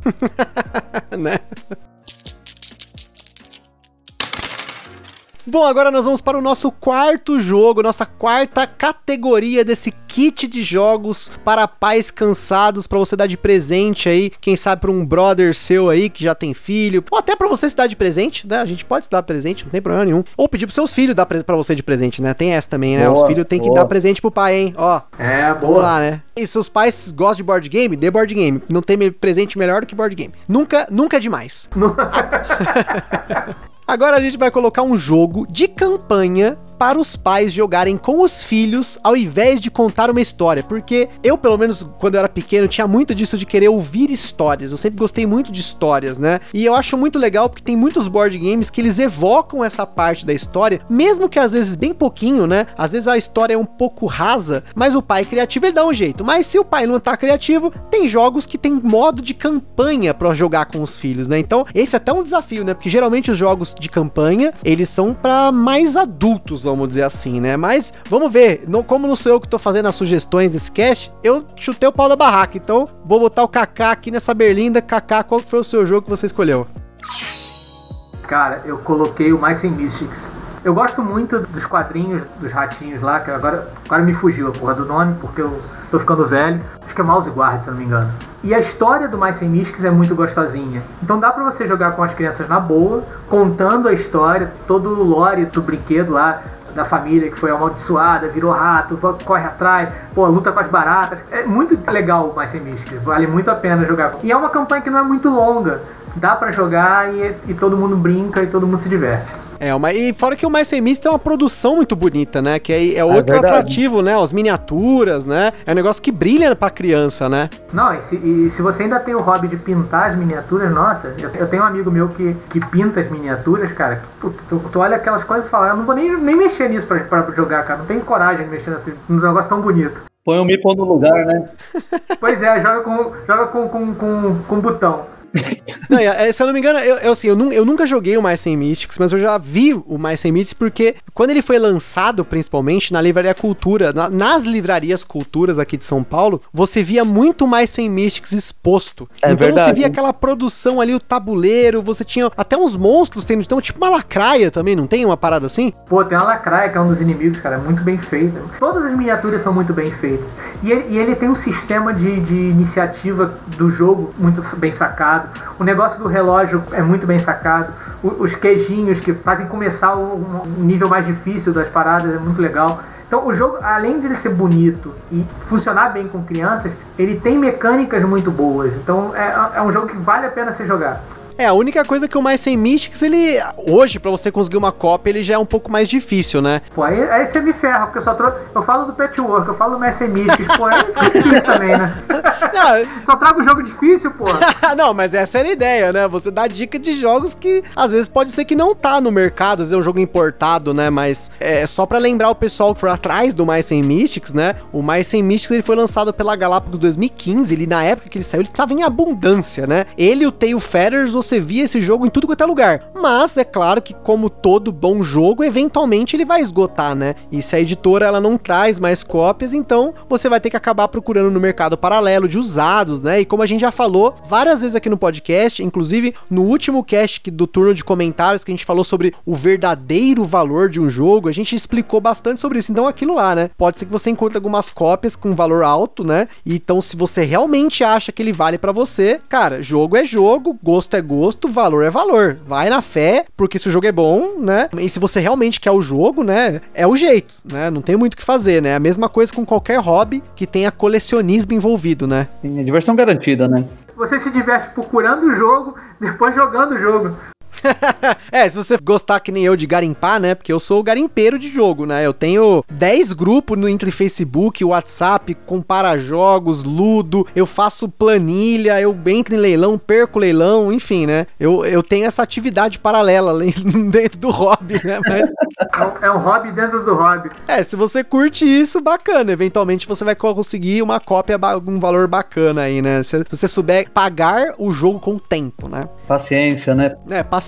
Speaker 1: né? Bom, agora nós vamos para o nosso quarto jogo, nossa quarta categoria desse kit de jogos para pais cansados para você dar de presente aí, quem sabe para um brother seu aí que já tem filho, ou até para você se dar de presente, né? A gente pode se dar presente, não tem problema nenhum. Ou pedir pros seus filhos dar para você de presente, né? Tem essa também, né?
Speaker 3: Boa,
Speaker 1: Os filhos têm que dar presente pro pai, hein? Ó,
Speaker 2: É, boa.
Speaker 1: lá, né? E seus pais gostam de board game? Dê board game. Não tem presente melhor do que board game. Nunca, nunca é demais. Agora a gente vai colocar um jogo de campanha para os pais jogarem com os filhos ao invés de contar uma história, porque eu, pelo menos quando eu era pequeno, tinha muito disso de querer ouvir histórias. Eu sempre gostei muito de histórias, né? E eu acho muito legal porque tem muitos board games que eles evocam essa parte da história, mesmo que às vezes bem pouquinho, né? Às vezes a história é um pouco rasa, mas o pai criativo ele dá um jeito. Mas se o pai não tá criativo, tem jogos que tem modo de campanha para jogar com os filhos, né? Então, esse é até um desafio, né? Porque geralmente os jogos de campanha, eles são para mais adultos, vamos dizer assim, né? Mas vamos ver, não, como não sou eu que tô fazendo as sugestões desse cast, eu chutei o pau da barraca. Então, vou botar o Kaká aqui nessa berlinda. Kaká, qual foi o seu jogo que você escolheu?
Speaker 2: Cara, eu coloquei o Mais Sem Mystics. Eu gosto muito dos quadrinhos dos ratinhos lá, que agora, agora me fugiu a porra do nome, porque eu tô ficando velho. Acho que é Mouse Guard, se eu não me engano. E a história do Mais Sem Mystics é muito gostosinha. Então dá pra você jogar com as crianças na boa, contando a história, todo o lore do brinquedo lá, da família que foi amaldiçoada, virou rato, corre atrás, pô, luta com as baratas. É muito legal o Mais Sem Mystics, vale muito a pena jogar. E é uma campanha que não é muito longa. Dá pra jogar e, e todo mundo brinca e todo mundo se diverte.
Speaker 1: É, uma, e fora que o Mais Sem tem uma produção muito bonita, né? Que é, é outro
Speaker 3: verdade.
Speaker 1: atrativo, né? As miniaturas, né? É um negócio que brilha pra criança, né?
Speaker 2: Não, e se, e se você ainda tem o hobby de pintar as miniaturas, nossa, eu, eu tenho um amigo meu que, que pinta as miniaturas, cara, que, puta, tu, tu olha aquelas coisas e fala, eu não vou nem, nem mexer nisso pra, pra jogar, cara, não tenho coragem de mexer nesse num negócio tão bonito.
Speaker 3: Põe o Meeple no lugar, né?
Speaker 2: Pois é, joga com, joga com, com, com, com botão.
Speaker 1: Não, é, se eu não me engano, eu, eu, assim, eu, eu nunca joguei o Mais Sem Mystics, mas eu já vi o Mais Sem Mystics porque quando ele foi lançado, principalmente na Livraria Cultura, na- nas livrarias Culturas aqui de São Paulo, você via muito Mais Sem Mystics exposto.
Speaker 3: É
Speaker 1: então você
Speaker 3: verdade.
Speaker 1: via aquela produção ali, o tabuleiro, você tinha até uns monstros, tem, então tipo uma lacraia também, não tem uma parada assim?
Speaker 2: Pô, tem uma lacraia que é um dos inimigos, cara, muito bem feita. Todas as miniaturas são muito bem feitas. E ele, e ele tem um sistema de, de iniciativa do jogo muito bem sacado. O negócio do relógio é muito bem sacado. O- os queijinhos que fazem começar o um nível mais difícil das paradas é muito legal. Então o jogo, além de ele ser bonito e funcionar bem com crianças, ele tem mecânicas muito boas. Então é, é um jogo que vale a pena ser jogado.
Speaker 1: É, a única coisa que o Mais Sem Mystics, ele. Hoje, pra você conseguir uma cópia, ele já é um pouco mais difícil, né?
Speaker 2: Pô, aí, aí você me ferra, porque eu só trouxe. Eu falo do Patchwork, eu falo do Messi Mystics, pô, aí fica difícil também, né?
Speaker 1: Não,
Speaker 2: Só trago jogo difícil, pô.
Speaker 1: não, mas essa era a ideia, né? Você dá dica de jogos que às vezes pode ser que não tá no mercado, às vezes é um jogo importado, né? Mas é só pra lembrar o pessoal que foi atrás do Mais Sem Mystics, né? O Mais Sem Mystics ele foi lançado pela Galápagos 2015. Ele na época que ele saiu, ele tava em abundância, né? Ele e o Tail Feathers, você via esse jogo em tudo quanto é lugar. Mas é claro que como todo bom jogo, eventualmente ele vai esgotar, né? E se a editora ela não traz mais cópias, então você vai ter que acabar procurando no mercado paralelo de usados, né? E como a gente já falou várias vezes aqui no podcast, inclusive no último cast do turno de comentários que a gente falou sobre o verdadeiro valor de um jogo, a gente explicou bastante sobre isso. Então aquilo lá, né? Pode ser que você encontre algumas cópias com valor alto, né? Então se você realmente acha que ele vale pra você, cara, jogo é jogo, gosto é gosto, valor é valor. Vai na fé, porque se o jogo é bom, né? E se você realmente quer o jogo, né? É o jeito, né? Não tem muito o que fazer, né? A mesma coisa com qualquer hobby que tenha colecionismo envolvido, né?
Speaker 3: Sim, é diversão garantida, né?
Speaker 2: Você se diverte procurando o jogo, depois jogando o jogo.
Speaker 1: é, se você gostar que nem eu de garimpar, né? Porque eu sou o garimpeiro de jogo, né? Eu tenho 10 grupos no entre Facebook, WhatsApp, compara jogos, Ludo, eu faço planilha, eu entro em leilão, perco leilão, enfim, né? Eu, eu tenho essa atividade paralela dentro do hobby, né? Mas
Speaker 2: É um, é um hobby dentro do hobby.
Speaker 1: é, se você curte isso, bacana. Eventualmente você vai conseguir uma cópia, um valor bacana aí, né? Se se você souber pagar o jogo com o tempo, né?
Speaker 3: Paciência, né?
Speaker 1: É, paciência.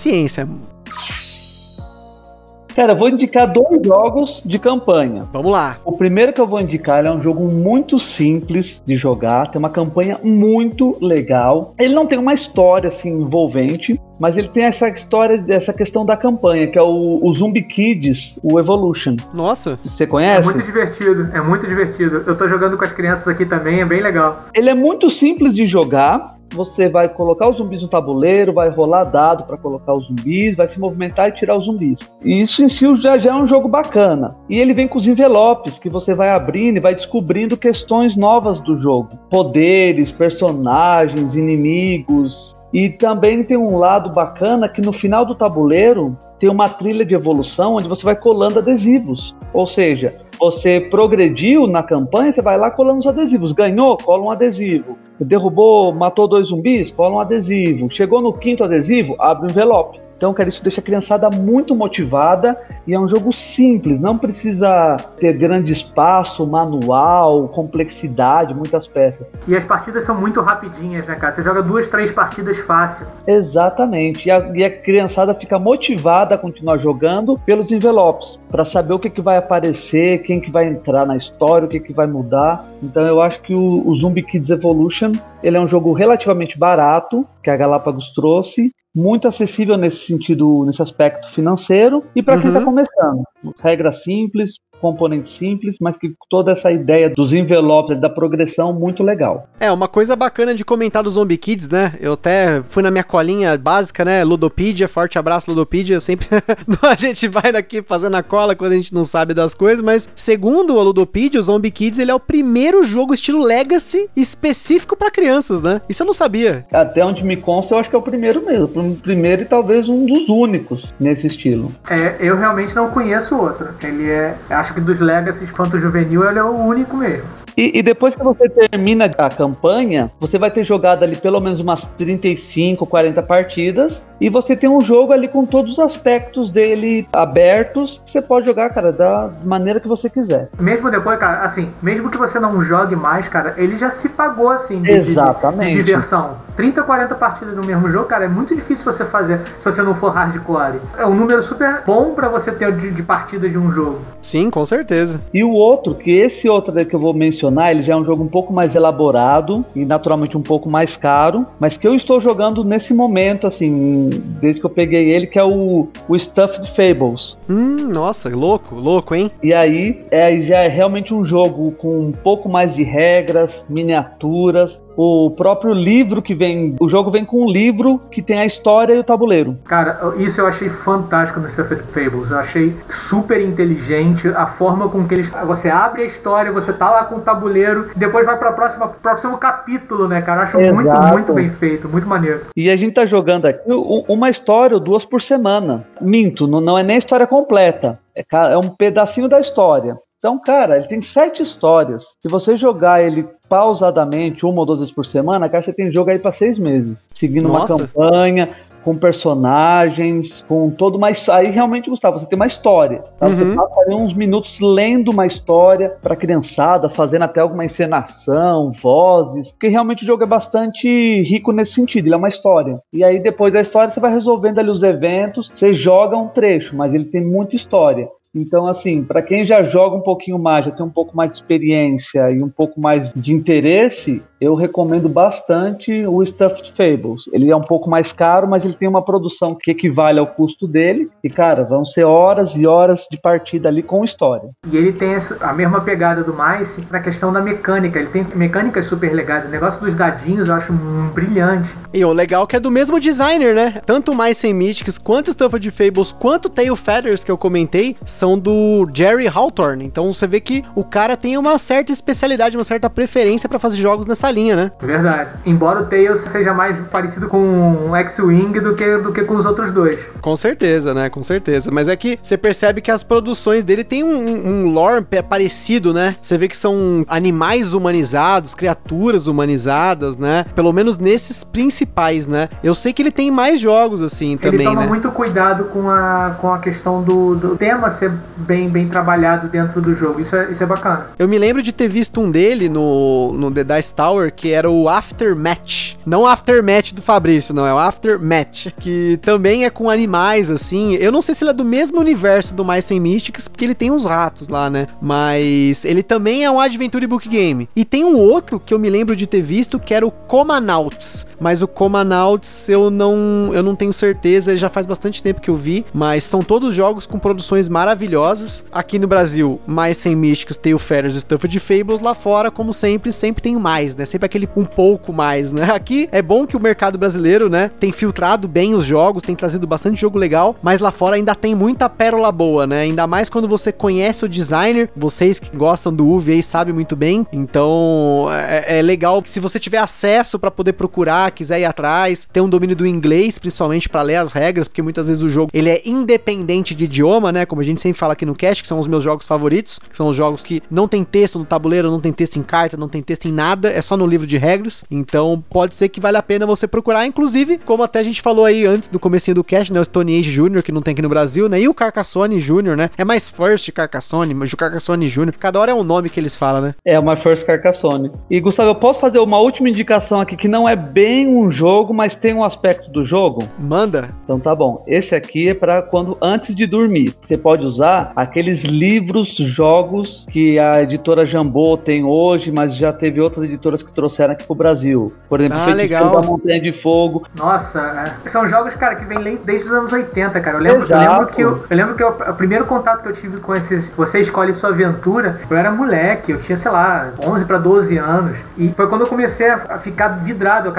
Speaker 3: Cara, eu vou indicar dois jogos de campanha.
Speaker 1: Vamos lá.
Speaker 3: O primeiro que eu vou indicar é um jogo muito simples de jogar, tem uma campanha muito legal. Ele não tem uma história assim envolvente, mas ele tem essa história, essa questão da campanha, que é o, o Zumbi Kids, o Evolution.
Speaker 1: Nossa.
Speaker 3: Você
Speaker 2: É
Speaker 3: conhece?
Speaker 2: muito divertido, é muito divertido. Eu tô jogando com as crianças aqui também, é bem legal.
Speaker 3: Ele é muito simples de jogar. Você vai colocar os zumbis no tabuleiro, vai rolar dado para colocar os zumbis, vai se movimentar e tirar os zumbis. E isso em si já, já é um jogo bacana. E ele vem com os envelopes que você vai abrindo e vai descobrindo questões novas do jogo: poderes, personagens, inimigos. E também tem um lado bacana que no final do tabuleiro tem uma trilha de evolução onde você vai colando adesivos. Ou seja, você progrediu na campanha, você vai lá colando os adesivos. Ganhou, cola um adesivo. Derrubou, matou dois zumbis, cola um adesivo. Chegou no quinto adesivo, abre um envelope. Então, cara, isso deixa a criançada muito motivada e é um jogo simples, não precisa ter grande espaço, manual, complexidade, muitas peças.
Speaker 2: E as partidas são muito rapidinhas, né, cara? Você joga duas, três partidas fácil.
Speaker 3: Exatamente. E a, e a criançada fica motivada a continuar jogando pelos envelopes, para saber o que, que vai aparecer, quem que vai entrar na história, o que, que vai mudar. Então eu acho que o, o Zumbi Kids Evolution ele é um jogo relativamente barato, que a Galápagos trouxe, muito acessível nesse sentido, nesse aspecto financeiro, e para quem
Speaker 1: Uhum.
Speaker 3: está começando. Regra simples, componente simples, mas que toda essa ideia dos envelopes, da progressão, muito legal.
Speaker 1: É, uma coisa bacana de comentar do Zombie Kids, né? Eu até fui na minha colinha básica, né? Ludopedia, forte abraço, Ludopedia. Eu sempre. a gente vai aqui fazendo a cola quando a gente não sabe das coisas, mas segundo a Ludopedia, o Zombie Kids ele é o primeiro jogo estilo Legacy específico pra crianças, né? Isso eu não sabia.
Speaker 3: Até onde me consta, eu acho que é o primeiro mesmo. O primeiro e talvez um dos únicos nesse estilo.
Speaker 2: É, eu realmente não conheço outro. Ele é. Acho que dos Legacies quanto juvenil, ele é o único mesmo.
Speaker 3: E, e depois que você termina a campanha, você vai ter jogado ali pelo menos umas 35, 40 partidas. E você tem um jogo ali com todos os aspectos dele abertos. Que você pode jogar, cara, da maneira que você quiser.
Speaker 2: Mesmo depois, cara, assim, mesmo que você não jogue mais, cara, ele já se pagou, assim, de, de- de- diversão. 30, 40 partidas do mesmo jogo, cara, é muito difícil você fazer se você não for hardcore. É um número super bom pra você ter de, de partida de um jogo.
Speaker 1: Sim, com certeza.
Speaker 3: E o outro, que esse outro daí que eu vou mencionar, ele já é um jogo um pouco mais elaborado e naturalmente um pouco mais caro, mas que eu estou jogando nesse momento, assim, desde que eu peguei ele, que é o, o Stuffed Fables.
Speaker 1: Hum, nossa, louco, louco, hein?
Speaker 3: E aí é, já é realmente um jogo com um pouco mais de regras, miniaturas. O próprio livro que vem. O jogo vem com um livro que tem a história e o tabuleiro.
Speaker 2: Cara, isso eu achei fantástico no Stuffed Fables. Eu achei super inteligente a forma com que eles. Você abre a história, você tá lá com o tabuleiro, depois vai pra próxima, próximo capítulo, né, cara? Eu acho muito,
Speaker 3: Exato.
Speaker 2: muito bem feito, muito maneiro.
Speaker 3: E a gente tá jogando aqui uma história ou duas por semana. Minto, não, é nem a história completa. É, é um pedacinho da história. Então, cara, ele tem sete histórias. Se você jogar ele pausadamente, uma ou duas vezes por semana, cara, você tem jogo aí pra seis meses. Seguindo
Speaker 1: Nossa.
Speaker 3: uma campanha, com personagens, com todo uma his- Aí realmente, Gustavo, você tem uma história. tá? Você
Speaker 1: Uhum.
Speaker 3: passa ali uns minutos lendo uma história pra criançada, fazendo até alguma encenação, vozes. Porque realmente o jogo é bastante rico nesse sentido, ele é uma história. E aí depois da história você vai resolvendo ali os eventos, você joga um trecho, mas ele tem muita história. Então, assim, pra quem já joga um pouquinho mais, já tem um pouco mais de experiência e um pouco mais de interesse, eu recomendo bastante o Stuffed Fables. Ele é um pouco mais caro, mas ele tem uma produção que equivale ao custo dele. E, cara, vão ser horas e horas de partida ali com história.
Speaker 2: E ele tem a mesma pegada do Mice na questão da mecânica. Ele tem mecânicas super legais. O negócio dos dadinhos eu acho hum, brilhante.
Speaker 1: E o legal é que é do mesmo designer, né? Tanto mais sem Mythics, quanto Stuffed Fables, quanto Tail Feathers que eu comentei, são do Jerry Hawthorne. Então você vê que o cara tem uma certa especialidade, uma certa preferência pra fazer jogos nessa linha, né?
Speaker 2: Verdade. Embora o Tails seja mais parecido com o X-Wing do que, do que com os outros dois.
Speaker 1: Com certeza, né? Com certeza. Mas é que você percebe que as produções dele tem um, um lore parecido, né? Você vê que são animais humanizados, criaturas humanizadas, né? Pelo menos nesses principais, né? Eu sei que ele tem mais jogos assim
Speaker 2: Ele
Speaker 1: também,
Speaker 2: toma
Speaker 1: né?
Speaker 2: muito cuidado com a, com a questão do, do tema ser bem, bem trabalhado dentro do jogo. Isso é, isso é bacana.
Speaker 1: Eu me lembro de ter visto um dele no, no The Dice Tower Que era o Aftermatch. Não o Aftermatch do Fabrício, não, é o Aftermatch, que também é com animais, assim. Eu não sei se ele é do mesmo universo do Mice and Mystics, porque ele tem uns ratos lá, né? Mas ele também é um Adventure Book Game. E tem um outro que eu me lembro de ter visto, que era o Comanauts. Mas o Comanauts eu não, eu não tenho certeza, já faz bastante tempo que eu vi. Mas são todos jogos com produções maravilhosas. Aqui no Brasil, mais sem místicos, tem o Fairies Stuff de Fables. Lá fora, como sempre, sempre tem mais, né? Sempre aquele um pouco mais, né? Aqui é bom que o mercado brasileiro, né, tem filtrado bem os jogos, tem trazido bastante jogo legal, mas lá fora ainda tem muita pérola boa, né? Ainda mais quando você conhece o designer, vocês que gostam do UV aí sabem muito bem. Então é, é legal se você tiver acesso para poder procurar, quiser ir atrás, ter um domínio do inglês, principalmente para ler as regras, porque muitas vezes o jogo ele é independente de idioma, né? Como a gente sempre fala aqui no cast, que são os meus jogos favoritos, que são os jogos que não tem texto no tabuleiro, não tem texto em carta, não tem texto em nada, é só no livro de regras. Então pode ser que vale a pena você procurar, inclusive, como até a gente falou aí antes do comecinho do cast, né? O Stone Age Jr., que não tem aqui no Brasil, né? E o Carcassonne Jr., né? É mais First Carcassonne, mas o Carcassonne Jr. Cada hora é um nome que eles falam, né?
Speaker 3: É, uma First Carcassonne. E Gustavo, eu posso fazer uma última indicação aqui que não é bem um jogo, mas tem um aspecto do jogo?
Speaker 1: Manda.
Speaker 3: Então tá bom. Esse aqui é para quando antes de dormir. Você pode usar aqueles livros, jogos que a editora Jambô tem hoje, mas já teve outras editoras que trouxeram aqui pro Brasil. Por exemplo,
Speaker 1: ah, legal.
Speaker 3: da Montanha de Fogo.
Speaker 2: Nossa, é. são jogos, cara, que vem desde os anos 80, cara. Eu lembro, eu lembro que eu, eu lembro que eu, o primeiro contato que eu tive com esses, você escolhe sua aventura, eu era moleque, eu tinha, sei lá, 11 para 12 anos. E foi quando eu comecei a ficar vidrado.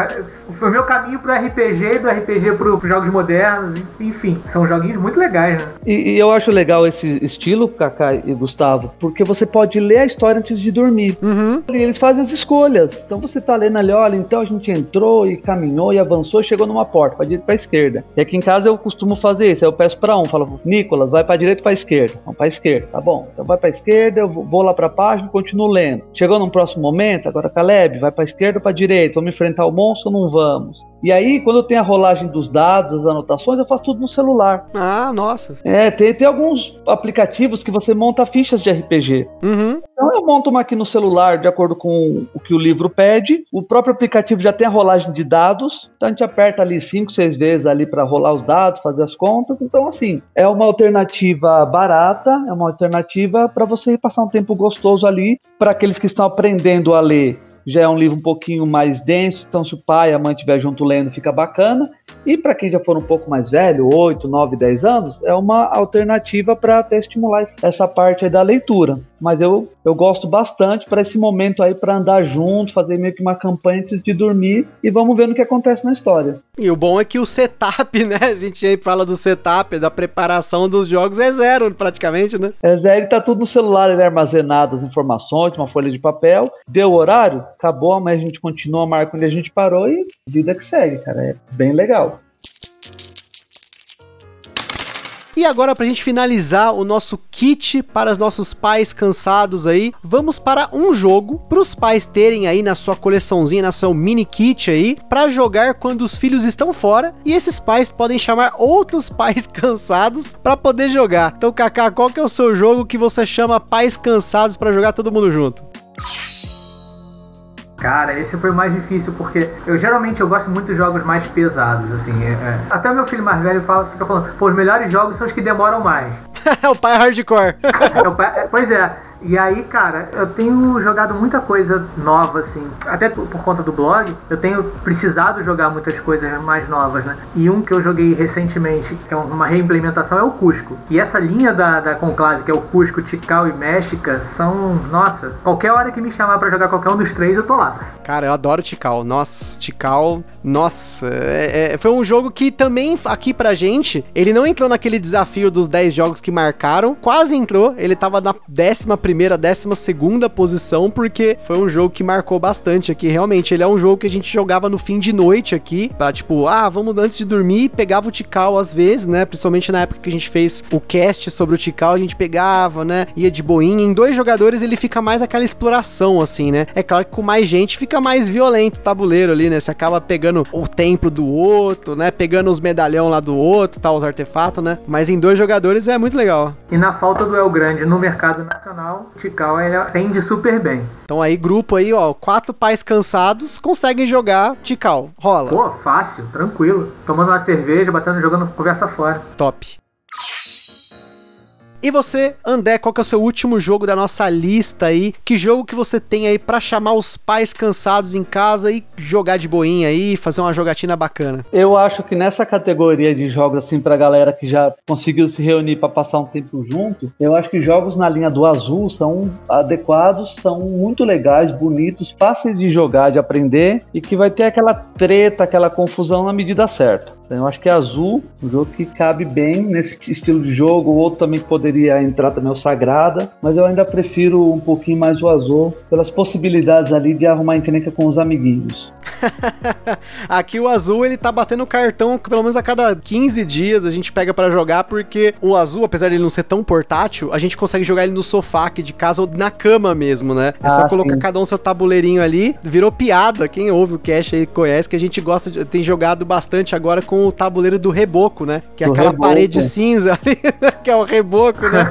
Speaker 2: Foi o meu caminho pro RPG, do RPG pro, pro jogos modernos, enfim, são joguinhos muito legais, né?
Speaker 3: E, e eu acho legal esse estilo, Kaká e Gustavo, porque você pode ler a história antes de dormir.
Speaker 1: Uhum.
Speaker 3: E eles fazem as escolhas. Então você tá lendo ali, olha, então a gente entrou e caminhou e avançou e chegou numa porta, pra direita e pra esquerda. E aqui em casa eu costumo fazer isso. Eu peço pra um, falo, Nicolas, vai pra direita e pra esquerda. Vamos pra esquerda, tá bom. Então vai pra esquerda, eu vou lá pra página e continuo lendo. Chegou num próximo momento, agora Caleb, vai pra esquerda ou pra direita? Vamos enfrentar o monstro ou não vamos? E aí, quando eu tenho a rolagem dos dados, as anotações, eu faço tudo no celular.
Speaker 1: Ah, nossa.
Speaker 3: É, tem, tem alguns aplicativos que você monta fichas de RPG.
Speaker 1: Uhum.
Speaker 3: Então eu monto uma aqui no celular de acordo com o que o livro pede. O próprio aplicativo já tem a rolagem de dados. Então a gente aperta ali cinco, seis vezes ali para rolar os dados, fazer as contas. Então, assim, é uma alternativa barata, é uma alternativa para você passar um tempo gostoso ali. Para aqueles que estão aprendendo a ler, já é um livro um pouquinho mais denso, então se o pai e a mãe estiver junto lendo, fica bacana. E para quem já for um pouco mais velho, 8, 9, 10 anos, é uma alternativa para até estimular essa parte da leitura. Mas eu, eu gosto bastante para esse momento aí para andar junto, fazer meio que uma campanha antes de dormir e vamos ver o que acontece na história.
Speaker 1: E o bom é que o setup, né? A gente aí fala do setup, da preparação dos jogos é zero praticamente, né?
Speaker 3: É zero, tá tudo no celular, ele é armazenado as informações, uma folha de papel, deu horário, acabou, mas a gente continua, marca onde a gente parou e vida que segue, cara. É bem legal.
Speaker 1: E agora, pra gente finalizar o nosso kit para os nossos pais cansados aí, vamos para um jogo para os pais terem aí na sua coleçãozinha, na sua mini kit aí, para jogar quando os filhos estão fora. E esses pais podem chamar outros pais cansados para poder jogar. Então, Kaká, qual que é o seu jogo que você chama pais cansados para jogar todo mundo junto?
Speaker 2: Cara, esse foi o mais difícil porque eu geralmente eu gosto muito de jogos mais pesados, assim. É, é. Até meu filho mais velho fala, fica falando, pô, os melhores jogos são os que demoram mais.
Speaker 1: é o pai hardcore.
Speaker 2: é o pai, é, pois é, e aí, cara, eu tenho jogado muita coisa nova, assim. Até por, conta do blog, eu tenho precisado jogar muitas coisas mais novas, né? E um que eu joguei recentemente, que é uma reimplementação, é o Cusco. E essa linha da, da Conclave, que é o Cusco, Tikal e México, são. Nossa, qualquer hora que me chamar para jogar qualquer um dos três, eu tô lá.
Speaker 1: Cara, eu adoro Tikal. Nossa, Tikal. Nossa, é, é, foi um jogo que também aqui pra gente, ele não entrou naquele desafio dos 10 jogos que marcaram, quase entrou, ele tava na décima primeira, décima segunda posição, porque foi um jogo que marcou bastante aqui. Realmente, ele é um jogo que a gente jogava no fim de noite aqui, pra tipo, ah, vamos antes de dormir, pegava o Tikal às vezes, né? Principalmente na época que a gente fez o cast sobre o Tikal, a gente pegava, né? Ia de boinha. Em dois jogadores ele fica mais aquela exploração, assim, né? É claro que com mais gente fica mais violento o tabuleiro ali, né? Você acaba pegando destruindo o templo do outro, né? Pegando os medalhão lá do outro, tal, os artefatos, né? Mas em dois jogadores é muito legal.
Speaker 2: E na falta do El Grande no mercado nacional, o Tikal ele atende super bem.
Speaker 1: Então aí, grupo aí, ó, quatro pais cansados conseguem jogar Tikal. Rola.
Speaker 2: Pô, fácil, tranquilo. Tomando uma cerveja, batendo, jogando conversa fora.
Speaker 1: Top. E você, André, qual que é o seu último jogo da nossa lista aí? Que jogo que você tem aí para chamar os pais cansados em casa e jogar de boinha aí, fazer uma jogatina bacana?
Speaker 3: Eu acho que nessa categoria de jogos assim pra galera que já conseguiu se reunir para passar um tempo junto, eu acho que jogos na linha do azul são adequados, são muito legais, bonitos, fáceis de jogar, de aprender e que vai ter aquela treta, aquela confusão na medida certa. Então, eu acho que azul, um jogo que cabe bem nesse estilo de jogo. O outro também poderia entrar também é o Sagrada, mas eu ainda prefiro um pouquinho mais o azul, pelas possibilidades ali de arrumar encrenca com os amiguinhos.
Speaker 1: Aqui o azul ele tá batendo cartão pelo menos a cada 15 dias a gente pega para jogar, porque o azul, apesar de ele não ser tão portátil, a gente consegue jogar ele no sofá aqui de casa ou na cama mesmo, né? É ah, só colocar sim. cada um seu tabuleirinho ali. Virou piada. Quem ouve o cast aí conhece que a gente gosta de, tem jogado bastante agora com o tabuleiro do reboco, né? Que é do aquela reboco. parede cinza ali, né? que é o reboco, né?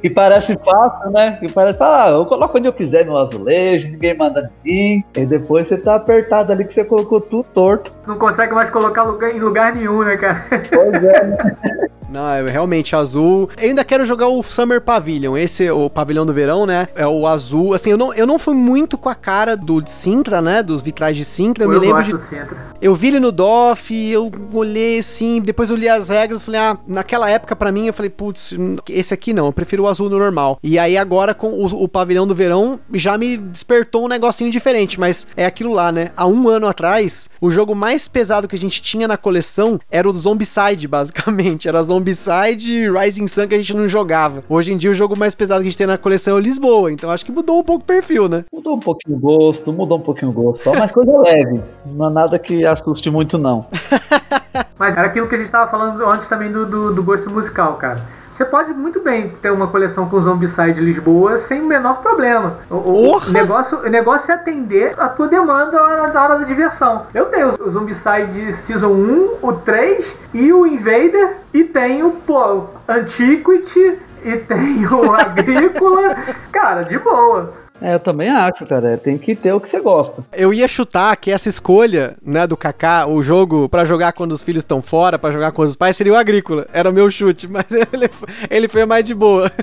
Speaker 3: que parece fácil, né? Que parece, ah, eu coloco onde eu quiser no azulejo, ninguém manda mim. E depois você tá apertado ali que você colocou tudo torto.
Speaker 2: Não consegue mais colocar lugar, em lugar nenhum, né, cara? Pois é, né?
Speaker 1: Não, é realmente azul. Eu ainda quero jogar o Summer Pavilion, esse o pavilhão do verão, né? É o azul. Assim, eu não, eu não fui muito com a cara do Sintra, né? Dos vitrais de Sintra. Eu, eu me lembro de. Eu vi ele no DOF, eu olhei assim, depois eu li as regras, falei, ah, naquela época para mim eu falei, putz, esse aqui não, eu prefiro o azul no normal. E aí agora com o, o pavilhão do verão já me despertou um negocinho diferente, mas é aquilo lá, né? Há um ano atrás, o jogo mais pesado que a gente tinha na coleção era o Zombicide, basicamente. Era Zombicide Zombicide e Rising Sun que a gente não jogava. Hoje em dia o jogo mais pesado que a gente tem na coleção é o Lisboa, então acho que mudou um pouco o perfil, né?
Speaker 3: Mudou um pouquinho o gosto, mudou um pouquinho o gosto, só mais coisa leve. Não é nada que assuste muito, não.
Speaker 2: Mas era aquilo que a gente estava falando antes também do, do, do gosto musical, cara. Você pode muito bem ter uma coleção com Zombicide Lisboa sem o menor problema. O, o, negócio, o negócio é atender a tua demanda na hora da diversão. Eu tenho o Zombicide Season 1, o 3 e o Invader, e tenho, pô, Antiquity, e tenho Agrícola. Cara, de boa.
Speaker 3: É, eu também acho, cara. Tem que ter o que você gosta.
Speaker 1: Eu ia chutar que essa escolha, né, do Kaká, o jogo para jogar quando os filhos estão fora, para jogar com os pais, seria o Agrícola. Era o meu chute, mas ele, ele foi mais de boa.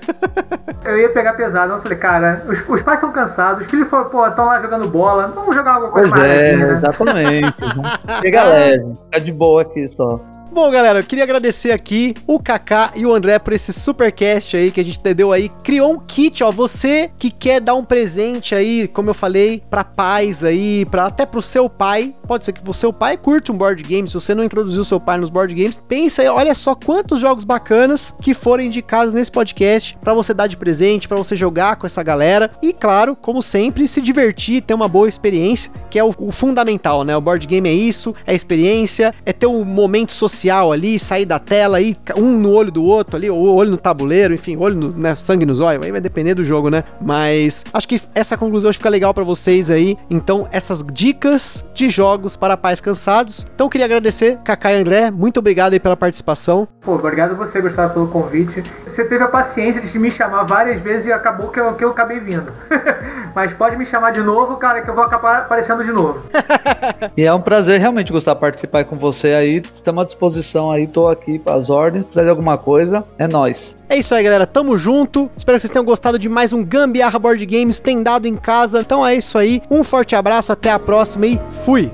Speaker 2: Eu ia pegar pesado, eu falei, cara, os, os pais estão cansados, os filhos foram, pô, estão lá jogando bola, vamos jogar alguma coisa
Speaker 3: pois mais é, né? Exatamente. Pega leve, fica de boa aqui só.
Speaker 1: Bom, galera, eu queria agradecer aqui o Kaká e o André por esse supercast aí que a gente deu aí. Criou um kit, ó. Você que quer dar um presente aí, como eu falei, para pais aí, para até pro seu pai. Pode ser que o seu pai curte um board game, se você não introduziu seu pai nos board games, pensa aí, olha só quantos jogos bacanas que foram indicados nesse podcast para você dar de presente, para você jogar com essa galera e claro, como sempre, se divertir, ter uma boa experiência, que é o, o fundamental, né? O board game é isso, é experiência, é ter um momento social ali, sair da tela aí, um no olho do outro ali, ou olho no tabuleiro, enfim, olho no, né, sangue nos olhos, aí vai depender do jogo, né? Mas acho que essa conclusão fica legal para vocês aí. Então, essas dicas de jogos para pais cansados. Então, queria agradecer, Kaká e André, muito obrigado aí pela participação.
Speaker 2: Pô, obrigado a você, Gustavo, pelo convite. Você teve a paciência de me chamar várias vezes e acabou que eu, que eu acabei vindo. Mas pode me chamar de novo, cara, que eu vou acabar aparecendo de novo.
Speaker 3: e é um prazer realmente, Gustavo, participar com você aí. Estamos à disposição disposição aí, tô aqui as ordens, se precisar de alguma coisa, é nós.
Speaker 1: É isso aí, galera. Tamo junto. Espero que vocês tenham gostado de mais um Gambiarra Board Games, tem dado em casa. Então é isso aí. Um forte abraço, até a próxima e fui!